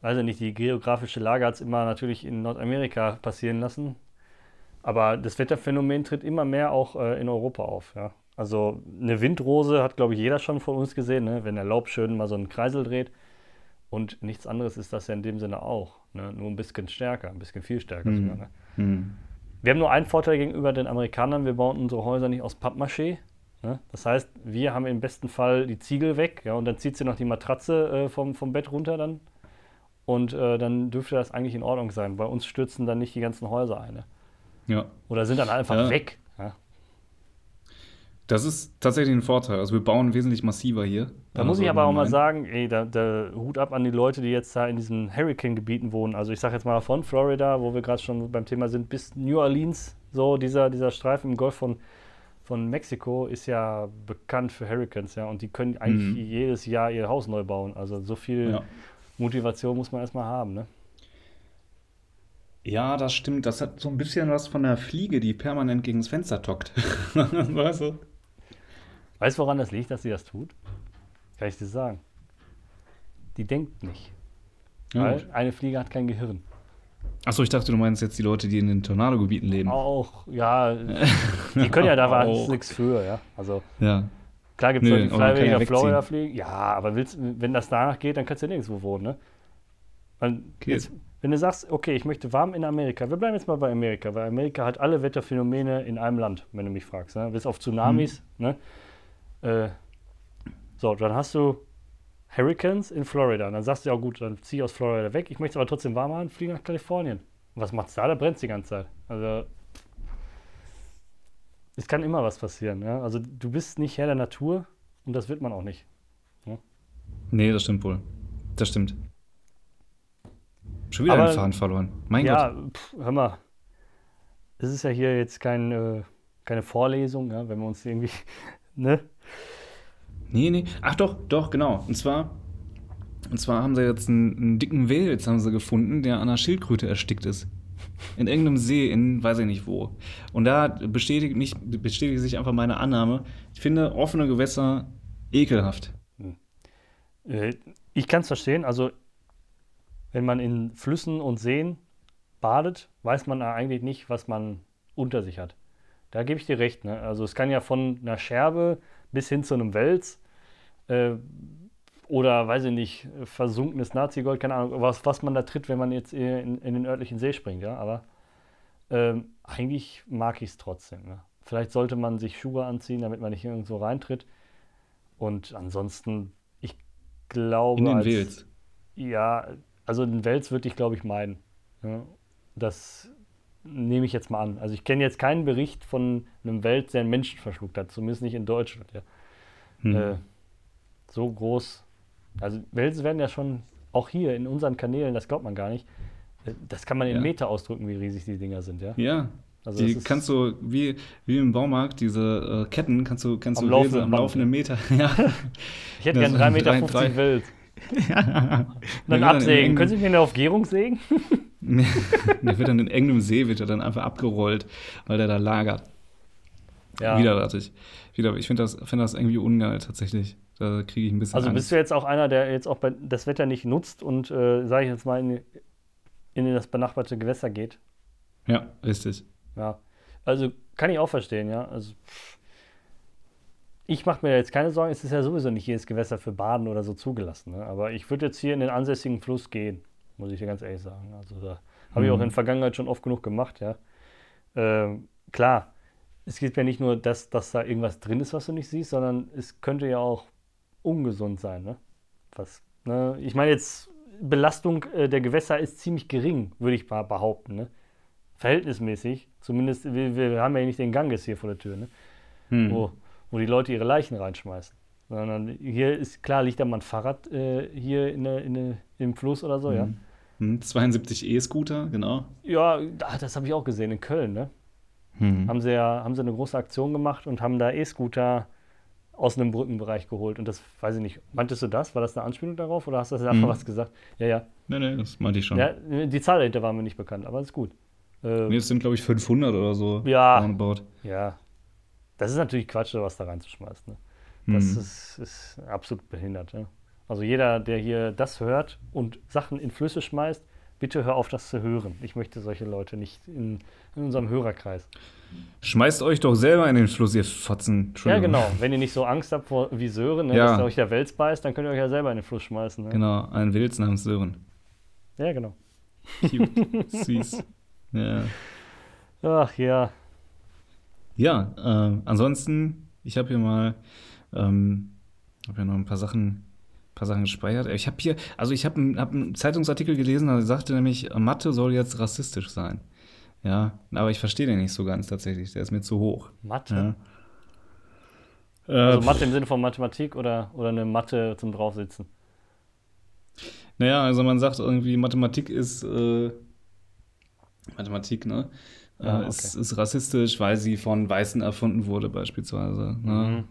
weiß ich nicht, die geografische Lage hat es immer natürlich in Nordamerika passieren lassen. Aber das Wetterphänomen tritt immer mehr auch äh, in Europa auf, ja. Also eine Windrose hat, glaube ich, jeder schon von uns gesehen, ne? wenn der Laub schön mal so einen Kreisel dreht. Und nichts anderes ist das ja in dem Sinne auch. Ne? Nur ein bisschen stärker, ein bisschen viel stärker Hm. sogar. Ne? Hm. Wir haben nur einen Vorteil gegenüber den Amerikanern, wir bauen unsere Häuser nicht aus Pappmaché. Ne? Das heißt, wir haben im besten Fall die Ziegel weg ja, und dann zieht sie noch die Matratze äh, vom, vom Bett runter dann. Und äh, dann dürfte das eigentlich in Ordnung sein. Bei uns stürzen dann nicht die ganzen Häuser ein. Ja, Oder sind dann einfach Ja. weg. Ja? das ist tatsächlich ein Vorteil. Also wir bauen wesentlich massiver hier. Da muss Also ich aber auch mal sagen, ey, da, da Hut ab an die Leute, die jetzt da in diesen Hurricane-Gebieten wohnen. Also ich sage jetzt mal von Florida, wo wir gerade schon beim Thema sind, bis New Orleans, so dieser, dieser Streifen im Golf von, von Mexiko ist ja bekannt für Hurricanes, ja. Und die können eigentlich Mhm. jedes Jahr ihr Haus neu bauen. Also so viel Ja. Motivation muss man erstmal haben, ne? Ja, das stimmt. Das hat so ein bisschen was von der Fliege, die permanent gegen das Fenster tockt. [LAUGHS] weißt du? Weißt du, woran das liegt, dass sie das tut? Kann ich dir sagen. Die denkt nicht. Ja, weil gut. eine Fliege hat kein Gehirn. Achso, ich dachte, du meinst jetzt die Leute, die in den Tornadogebieten leben. Auch, ja, [LAUGHS] die können ja da nichts für, ja. Also Ja. klar gibt es Leute, die aber man kann freiwillig ja nach Florida fliegen. Ja, aber willst, wenn das danach geht, dann kannst du ja nirgendwo wohnen, ne? Weil Geht. jetzt, wenn du sagst, okay, ich möchte warm in Amerika, wir bleiben jetzt mal bei Amerika, weil Amerika hat alle Wetterphänomene in einem Land, wenn du mich fragst. Ne? Bis auf Tsunamis. Mhm. Ne? Äh, so, dann hast du Hurricanes in Florida. Und dann sagst du ja gut, dann zieh ich aus Florida weg. Ich möchte aber trotzdem warm haben, fliege nach Kalifornien. Und was macht's da? Da brennt die ganze Zeit. Also es kann immer was passieren. Ja? Also du bist nicht Herr der Natur und das wird man auch nicht. Ja? Nee, das stimmt wohl. Das stimmt. Schon wieder Aber, einen Faden verloren. Mein ja, Gott. Pff, hör mal. Es ist ja hier jetzt kein, äh, keine Vorlesung, ja, wenn wir uns irgendwie, [LAUGHS] ne? Nee, nee. Ach doch, doch, genau. Und zwar, und zwar haben sie jetzt einen, einen dicken Wels haben sie gefunden, der an einer Schildkröte erstickt ist. In irgendeinem See, in weiß ich nicht wo. Und da bestätigt, mich, bestätigt sich einfach meine Annahme. Ich finde offene Gewässer ekelhaft. Hm. Äh, ich kann es verstehen. Also wenn man in Flüssen und Seen badet, weiß man eigentlich nicht, was man unter sich hat. Da gebe ich dir recht. Ne? Also es kann ja von einer Scherbe bis hin zu einem Wels äh, oder, weiß ich nicht, versunkenes Nazi-Gold, keine Ahnung, was, was man da tritt, wenn man jetzt in, in den örtlichen See springt. Ja? Aber ähm, eigentlich mag ich es trotzdem. Ne? Vielleicht sollte man sich Schuhe anziehen, damit man nicht irgendwo reintritt. Und ansonsten, ich glaube. In den als, Wels. Ja, also den Wels würde ich, glaube ich, meiden. Ja, das nehme ich jetzt mal an. Also ich kenne jetzt keinen Bericht von einem Wels, der einen Menschen verschluckt hat, zumindest nicht in Deutschland. Ja. Hm. Äh, so groß. Also Wels werden ja schon auch hier in unseren Kanälen, das glaubt man gar nicht. Äh, das kann man in ja. Meter ausdrücken, wie riesig die Dinger sind, ja. Ja. Also die kannst du, wie, wie im Baumarkt, diese äh, Ketten kannst du, kannst am du laufenden, am laufenden Meter. [LAUGHS] ja. Ich hätte gerne 3,50 Meter 50 Wels. Ja. [LAUGHS] dann absägen. Können Sie mir eine auf Gärung sägen? [LAUGHS] der wird dann in engem See wird er dann einfach abgerollt, weil der da lagert. Ja. Widerwärtig. Wieder, ich finde das, find das irgendwie ungeil tatsächlich. Da kriege ich ein bisschen Also Angst. bist du jetzt auch einer, der jetzt auch das Wetter nicht nutzt und, äh, sage ich jetzt mal, in, in das benachbarte Gewässer geht? Ja, richtig. Ja. Also kann ich auch verstehen, ja. Also ich mache mir jetzt keine Sorgen, es ist ja sowieso nicht jedes Gewässer für Baden oder so zugelassen. Ne? Aber ich würde jetzt hier in den ansässigen Fluss gehen, muss ich dir ganz ehrlich sagen. Also da habe mhm. ich auch mhm. in der Vergangenheit schon oft genug gemacht, ja. Ähm, klar, es gibt ja nicht nur, dass, dass da irgendwas drin ist, was du nicht siehst, sondern es könnte ja auch ungesund sein, ne? Was, ne? Ich meine jetzt, Belastung äh, der Gewässer ist ziemlich gering, würde ich mal behaupten, ne? Verhältnismäßig. Zumindest, wir, wir haben ja nicht den Ganges hier vor der Tür, ne? Mhm. Wo wo die Leute ihre Leichen reinschmeißen. Sondern hier ist klar, liegt da mal ein Fahrrad äh, hier in der, in der, im Fluss oder so, mhm. ja. 72 hm, E-Scooter, genau. Ja, das habe ich auch gesehen in Köln, ne? Mhm. Haben, sie ja, haben sie eine große Aktion gemacht und haben da E-Scooter aus einem Brückenbereich geholt. Und das weiß ich nicht. Meintest du das? War das eine Anspielung darauf oder hast du einfach mhm. was gesagt? Ja, ja. Nee, nee, das meinte ich schon. Ja, die Zahl dahinter war mir nicht bekannt, aber ist gut. Äh, nee, es sind, glaube ich, 500 oder so. Ja. Roundabout. Ja, das ist natürlich Quatsch, was da reinzuschmeißen. Ne? Das mhm. ist, ist, absolut behindert. Ja? Also jeder, der hier das hört und Sachen in Flüsse schmeißt, bitte hör auf, das zu hören. Ich möchte solche Leute nicht in, in unserem Hörerkreis. Schmeißt euch doch selber in den Fluss, ihr Fotzen. Ja, genau. Wenn ihr nicht so Angst habt vor wie Sören, ne, ja. dass euch der Wels beißt, dann könnt ihr euch ja selber in den Fluss schmeißen. Ne? Genau, ein Wels namens Sören. Ja, genau. Cute. [LAUGHS] Süß. Ja. Ach ja. Ja, äh, ansonsten, ich habe hier mal, ähm, habe ja noch ein paar Sachen, paar Sachen gespeichert. Ich habe hier, also ich habe einen, hab einen Zeitungsartikel gelesen, da sagte nämlich, Mathe soll jetzt rassistisch sein. Ja, aber ich verstehe den nicht so ganz tatsächlich. Der ist mir zu hoch. Mathe? Ja. Also äh, Mathe im Sinne von Mathematik oder, oder eine Mathe zum Draufsitzen? Naja, also man sagt irgendwie, Mathematik ist äh, Mathematik, ne? Ah, okay. ist, ist, rassistisch, weil sie von Weißen erfunden wurde, beispielsweise. Ne? Mhm.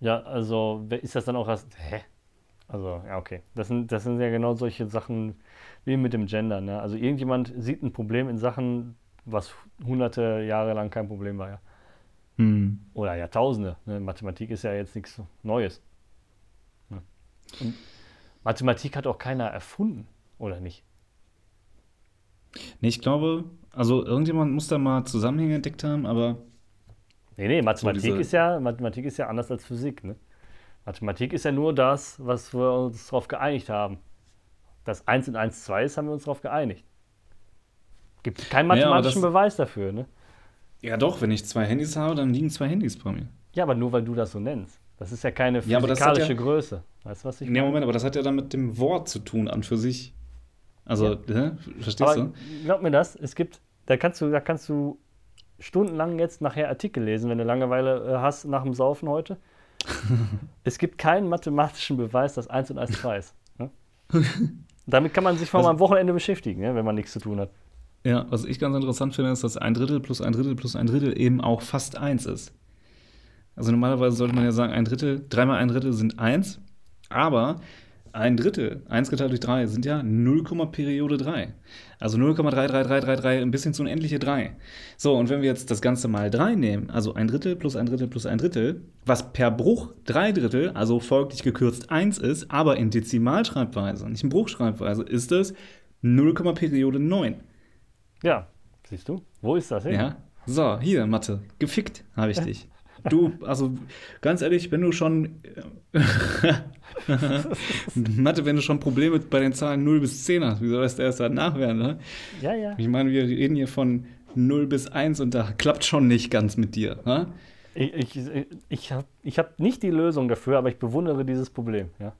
Ja, also ist das dann auch rassistisch? Hä? Also, ja, okay. Das sind, das sind ja genau solche Sachen wie mit dem Gender. Ne? Also irgendjemand sieht ein Problem in Sachen, was hunderte Jahre lang kein Problem war, ja. Hm. Oder Jahrtausende. Ne? Mathematik ist ja jetzt nichts Neues. Ne? Mathematik hat auch keiner erfunden, oder nicht? Nee, ich glaube, also irgendjemand muss da mal Zusammenhänge entdeckt haben, aber. Nee, nee, Mathematik, so ist, ja, Mathematik ist ja anders als Physik. Ne? Mathematik ist ja nur das, was wir uns darauf geeinigt haben. dass 1 und 1 2 ist, haben wir uns darauf geeinigt. Gibt keinen mathematischen naja, Beweis dafür, ne? Ja, doch, wenn ich zwei Handys habe, dann liegen zwei Handys bei mir. Ja, aber nur weil du das so nennst. Das ist ja keine physikalische ja, ja, Größe. Weißt du, was ich meine? Ja, Moment, aber das hat ja dann mit dem Wort zu tun an für sich. Also, ja. verstehst aber du? Glaub mir das, es gibt, da kannst du, da kannst du stundenlang jetzt nachher Artikel lesen, wenn du Langeweile äh, hast nach dem Saufen heute. [LAUGHS] es gibt keinen mathematischen Beweis, dass 1 und 1 2 ist. Ne? [LAUGHS] Damit kann man sich vor also, am Wochenende beschäftigen, ja, wenn man nichts zu tun hat. Ja, was ich ganz interessant finde, ist, dass ein Drittel plus ein Drittel plus ein Drittel eben auch fast 1 ist. Also normalerweise sollte man ja sagen, ein Drittel, dreimal ein Drittel sind 1, aber ein Drittel, 1 geteilt durch 3, sind ja 0, Periode 3. Also 0,33333, ein bisschen zu unendliche 3. So, und wenn wir jetzt das Ganze mal 3 nehmen, also ein Drittel plus ein Drittel plus ein Drittel, was per Bruch 3 Drittel, also folglich gekürzt 1 ist, aber in Dezimalschreibweise, nicht in Bruchschreibweise, ist es 0, Periode 9. Ja, siehst du? Wo ist das hin? Ja. So, hier, Mathe. Gefickt habe ich [LAUGHS] dich. Du, also ganz ehrlich, wenn du schon [LAUGHS] Mathe, wenn du schon Probleme bei den Zahlen 0 bis 10 hast, wie soll das erst danach werden, ne? Ja, ja. Ich meine, wir reden hier von 0 bis 1 und da klappt schon nicht ganz mit dir, ne? Ich, ich, ich habe ich hab nicht die Lösung dafür, aber ich bewundere dieses Problem, ja.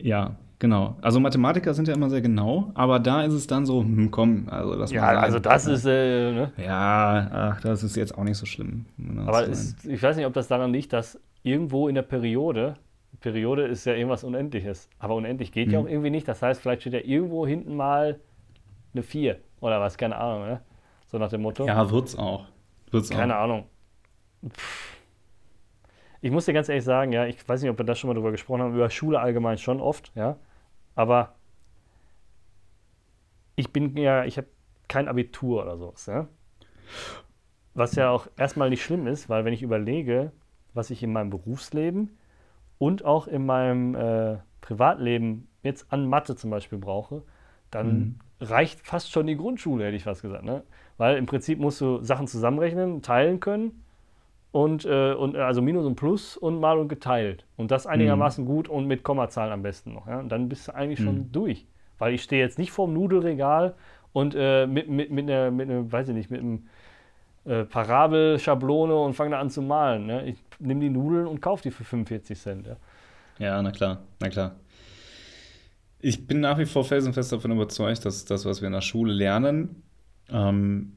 Ja, Genau. Also Mathematiker sind ja immer sehr genau, aber da ist es dann so, hm, komm, also das Ja, also das ist, äh, ne? Ja, ach, das ist jetzt auch nicht so schlimm. Aber ist, ich weiß nicht, ob das daran liegt, dass irgendwo in der Periode, Periode ist ja irgendwas Unendliches, aber unendlich geht hm. ja auch irgendwie nicht. Das heißt, vielleicht steht ja irgendwo hinten mal eine 4 oder was, keine Ahnung, ne? So nach dem Motto. Ja, wird's auch. Wird's keine auch. Ahnung. Pff. Ich muss dir ganz ehrlich sagen, ja, ich weiß nicht, ob wir da schon mal drüber gesprochen haben, über Schule allgemein schon oft, ja. Aber ich bin ja, ich habe kein Abitur oder sowas, ja. Was ja auch erstmal nicht schlimm ist, weil wenn ich überlege, was ich in meinem Berufsleben und auch in meinem äh, Privatleben jetzt an Mathe zum Beispiel brauche, dann mhm. reicht fast schon die Grundschule, hätte ich fast gesagt. Ne? Weil im Prinzip musst du Sachen zusammenrechnen, teilen können und, äh, und äh, also Minus und Plus und mal und geteilt. Und das einigermaßen mhm. gut und mit Kommazahlen am besten noch. Ja? Und dann bist du eigentlich mhm. schon durch. Weil ich stehe jetzt nicht vorm Nudelregal und äh, mit, mit, mit, einer, mit einer, weiß ich nicht, mit einem äh, Parabelschablone und fange da an zu malen. Ne? Ich nehme die Nudeln und kaufe die für 45 Cent. Ja? ja, na klar, na klar. Ich bin nach wie vor felsenfest davon überzeugt, dass das, was wir in der Schule lernen, ähm,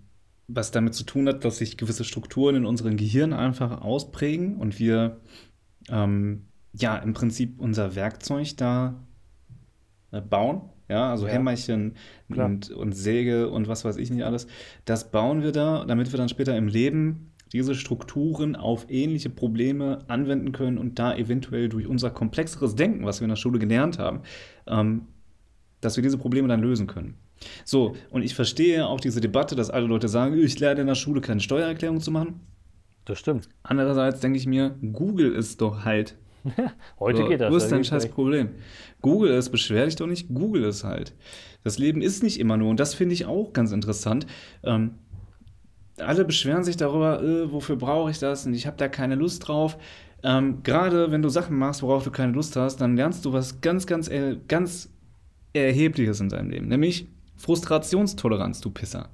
was damit zu tun hat, dass sich gewisse Strukturen in unserem Gehirn einfach ausprägen und wir ähm, ja im Prinzip unser Werkzeug da äh, bauen. Ja, also ja. Hämmerchen und, und Säge und was weiß ich nicht alles. Das bauen wir da, damit wir dann später im Leben diese Strukturen auf ähnliche Probleme anwenden können und da eventuell durch unser komplexeres Denken, was wir in der Schule gelernt haben, ähm, dass wir diese Probleme dann lösen können. So, und ich verstehe auch diese Debatte, dass alle Leute sagen, ich lerne in der Schule keine Steuererklärung zu machen. Das stimmt. Andererseits denke ich mir, Google ist doch halt. [LAUGHS] Heute so, geht das. Wo ist dein scheiß Problem? Google ist, beschwer dich doch nicht, Google ist halt. Das Leben ist nicht immer nur, und das finde ich auch ganz interessant. Ähm, alle beschweren sich darüber, äh, wofür brauche ich das und ich habe da keine Lust drauf. Ähm, Gerade wenn du Sachen machst, worauf du keine Lust hast, dann lernst du was ganz, ganz, äh, ganz Erhebliches in deinem Leben. Nämlich Frustrationstoleranz, du Pisser.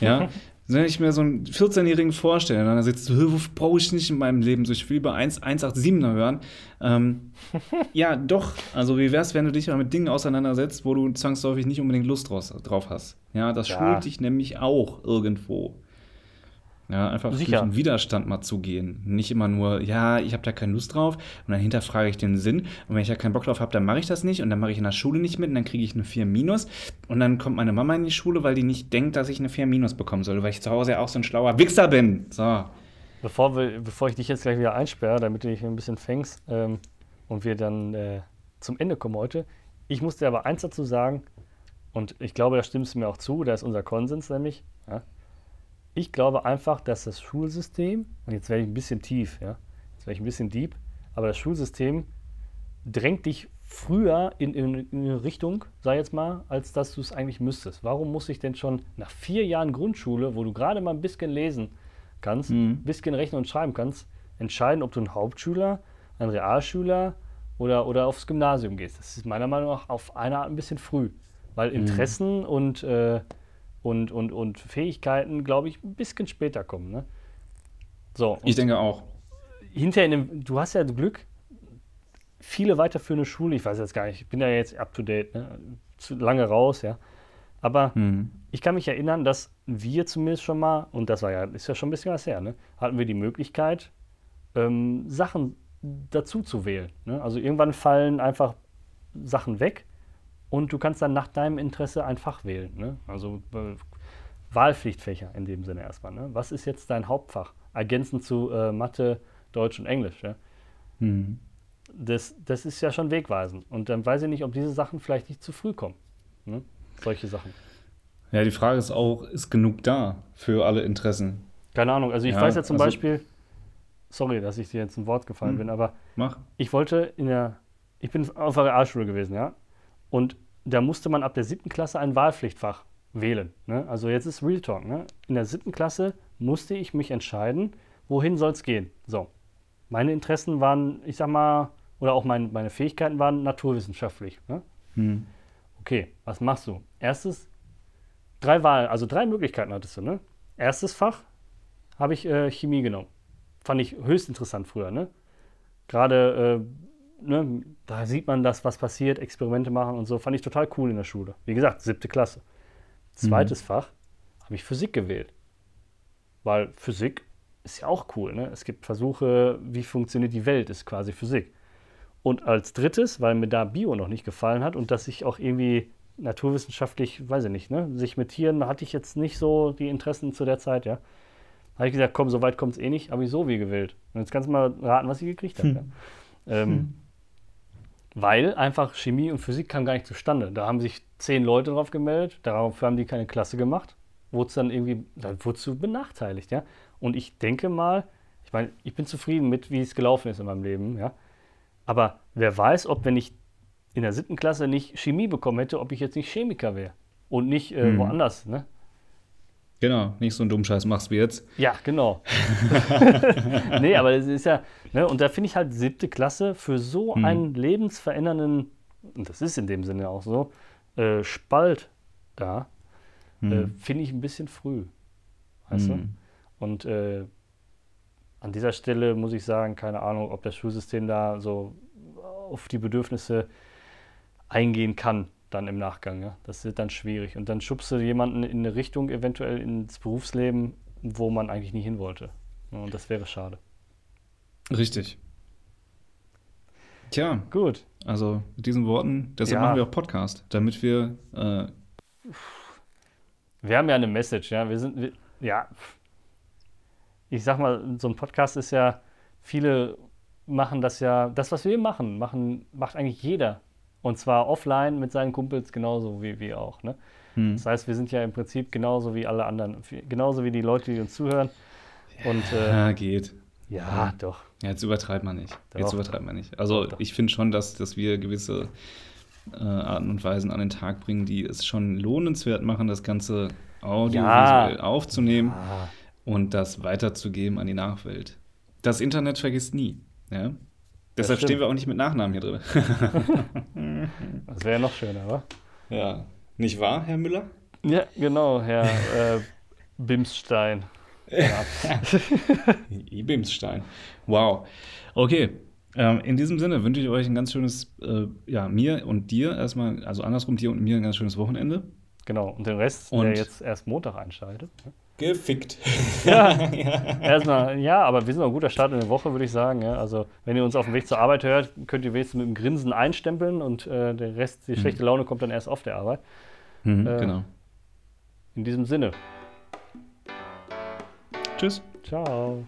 Ja, [LAUGHS] wenn ich mir so einen 14-Jährigen vorstelle, dann sitzt du, wo brauche ich nicht in meinem Leben so, ich will über 187er hören. Ähm, [LAUGHS] ja, doch. Also, wie wär's, wenn du dich mal mit Dingen auseinandersetzt, wo du zwangsläufig nicht unbedingt Lust draus, drauf hast? Ja, das ja. schult dich nämlich auch irgendwo. Ja, einfach Sicher. durch den Widerstand mal zu gehen. Nicht immer nur, ja, ich habe da keine Lust drauf und dann hinterfrage ich den Sinn. Und wenn ich da keinen Bock drauf habe, dann mache ich das nicht und dann mache ich in der Schule nicht mit und dann kriege ich eine 4 minus. Und dann kommt meine Mama in die Schule, weil die nicht denkt, dass ich eine 4 minus bekommen soll, weil ich zu Hause ja auch so ein schlauer Wichser bin. So. Bevor, wir, bevor ich dich jetzt gleich wieder einsperre, damit du dich ein bisschen fängst ähm, und wir dann äh, zum Ende kommen heute, ich muss dir aber eins dazu sagen, und ich glaube, da stimmst du mir auch zu, da ist unser Konsens nämlich, ja, ich glaube einfach, dass das Schulsystem, und jetzt werde ich ein bisschen tief, ja, jetzt werde ich ein bisschen deep, aber das Schulsystem drängt dich früher in, in, in eine Richtung, sei jetzt mal, als dass du es eigentlich müsstest. Warum muss ich denn schon nach vier Jahren Grundschule, wo du gerade mal ein bisschen lesen kannst, mhm. ein bisschen rechnen und schreiben kannst, entscheiden, ob du ein Hauptschüler, ein Realschüler oder, oder aufs Gymnasium gehst. Das ist meiner Meinung nach auf eine Art ein bisschen früh, weil Mhm. Interessen und, äh, und, und, und Fähigkeiten, glaube ich, ein bisschen später kommen. Ne? So, Ich denke auch. hinterher in dem, du hast ja Glück, viele weiterführende Schule, ich weiß jetzt gar nicht, ich bin ja jetzt up to date, ne? zu lange raus, ja. Aber Hm. ich kann mich erinnern, dass wir zumindest schon mal, und das war ja, ist ja schon ein bisschen was her, ne, hatten wir die Möglichkeit, ähm, Sachen dazu zu wählen. Ne? Also irgendwann fallen einfach Sachen weg und du kannst dann nach deinem Interesse ein Fach wählen. Ne? Also äh, Wahlpflichtfächer in dem Sinne erstmal. Ne? Was ist jetzt dein Hauptfach? Ergänzend zu äh, Mathe, Deutsch und Englisch. Ja? Hm. Das, das ist ja schon wegweisend. Und dann weiß ich nicht, ob diese Sachen vielleicht nicht zu früh kommen. Ne? Solche Sachen. Ja, die Frage ist auch, ist genug da für alle Interessen? Keine Ahnung. Also ich Ja, weiß ja zum also- Beispiel, sorry, dass ich dir jetzt ein Wort gefallen Hm. bin, aber Mach. ich wollte in der, ich bin auf der Realschule gewesen, ja. Und da musste man ab der siebten Klasse ein Wahlpflichtfach wählen. Ne? Also jetzt ist Real Talk. Ne? In der siebten Klasse musste ich mich entscheiden, wohin soll es gehen. So. Meine Interessen waren, ich sag mal, oder auch mein, meine Fähigkeiten waren naturwissenschaftlich. Ne? Hm. Okay, was machst du? Erstes, drei Wahlen, also drei Möglichkeiten hattest du, ne? Erstes Fach habe ich äh, Chemie genommen. Fand ich höchst interessant früher, ne? Gerade, äh, ne, da sieht man das, was passiert, Experimente machen und so. Fand ich total cool in der Schule. Wie gesagt, siebte Klasse. Zweites Fach habe ich Physik gewählt. Weil Physik ist ja auch cool, ne? Es gibt Versuche, wie funktioniert die Welt, ist quasi Physik. Und als drittes, weil mir da Bio noch nicht gefallen hat und dass ich auch irgendwie naturwissenschaftlich, weiß ich nicht, ne, sich mit Tieren hatte ich jetzt nicht so die Interessen zu der Zeit, ja. Habe ich gesagt, komm, so weit kommt es eh nicht, habe ich so wie gewählt. Und jetzt kannst du mal raten, was ich gekriegt habe. Ja. Ähm, Weil einfach Chemie und Physik kam gar nicht zustande. Da haben sich zehn Leute drauf gemeldet, daraufhin haben die keine Klasse gemacht, wurde dann irgendwie, da wurdest du benachteiligt, ja. Und ich denke mal, ich meine, ich bin zufrieden mit, wie es gelaufen ist in meinem Leben, ja. Aber wer weiß, ob wenn ich in der siebten Klasse nicht Chemie bekommen hätte, ob ich jetzt nicht Chemiker wäre und nicht äh, Mhm. woanders, ne? Genau, nicht so einen dummen Scheiß machst wie jetzt. Ja, genau. [LAUGHS] [LAUGHS] nee, aber es ist ja, ne, und da finde ich halt siebte Klasse für so Hm. einen lebensverändernden, und das ist in dem Sinne auch so, äh, Spalt da, äh, Hm. finde ich ein bisschen früh. Weißt du? Hm. Und äh, an dieser Stelle muss ich sagen, keine Ahnung, ob das Schulsystem da so auf die Bedürfnisse eingehen kann, dann im Nachgang. Ja? Das wird dann schwierig. Und dann schubst du jemanden in eine Richtung eventuell ins Berufsleben, wo man eigentlich nie hin wollte. Und das wäre schade. Richtig. Tja, Gut. also mit diesen Worten, deshalb Ja. machen wir auch Podcast, damit wir äh, Wir haben ja eine Message, ja. Wir sind, wir, ja. Ich sag mal, so ein Podcast ist ja, viele machen das ja, das, was wir machen, machen, macht eigentlich jeder. Und zwar offline mit seinen Kumpels genauso wie wir auch. Ne? hm. Das heißt, wir sind ja im Prinzip genauso wie alle anderen, genauso wie die Leute, die uns zuhören. Und äh, ja, geht. ja, doch. Ja, jetzt übertreibt man nicht. Jetzt Doch. übertreibt man nicht. Also Doch, doch. ich finde schon, dass, dass wir gewisse äh, Arten und Weisen an den Tag bringen, die es schon lohnenswert machen, das Ganze audiovisuell Ja. aufzunehmen Ah, und das weiterzugeben an die Nachwelt. Das Internet vergisst nie. Ja? Deshalb stimmt. stehen wir auch nicht mit Nachnamen hier drin. [LAUGHS] [LAUGHS] das wäre ja noch schöner, oder? ja. Nicht wahr, Herr Müller? Ja, genau, Herr äh, Bimsstein. Ibimsstein. [LAUGHS] Wow. Okay. Ähm, in diesem Sinne wünsche ich euch ein ganz schönes, äh, ja, mir und dir erstmal, also andersrum, dir und mir ein ganz schönes Wochenende. Genau, und den Rest, Und- der jetzt erst Montag einschaltet. ne? Gefickt. [LAUGHS] Ja, erstmal, ja, aber wir sind auch ein guter Start in der Woche, würde ich sagen. Ja. Also, wenn ihr uns auf dem Weg zur Arbeit hört, könnt ihr wenigstens mit dem Grinsen einstempeln und äh, der Rest, die schlechte Laune kommt dann erst auf der Arbeit. Mhm, Äh, genau. In diesem Sinne, Tschüss. ciao.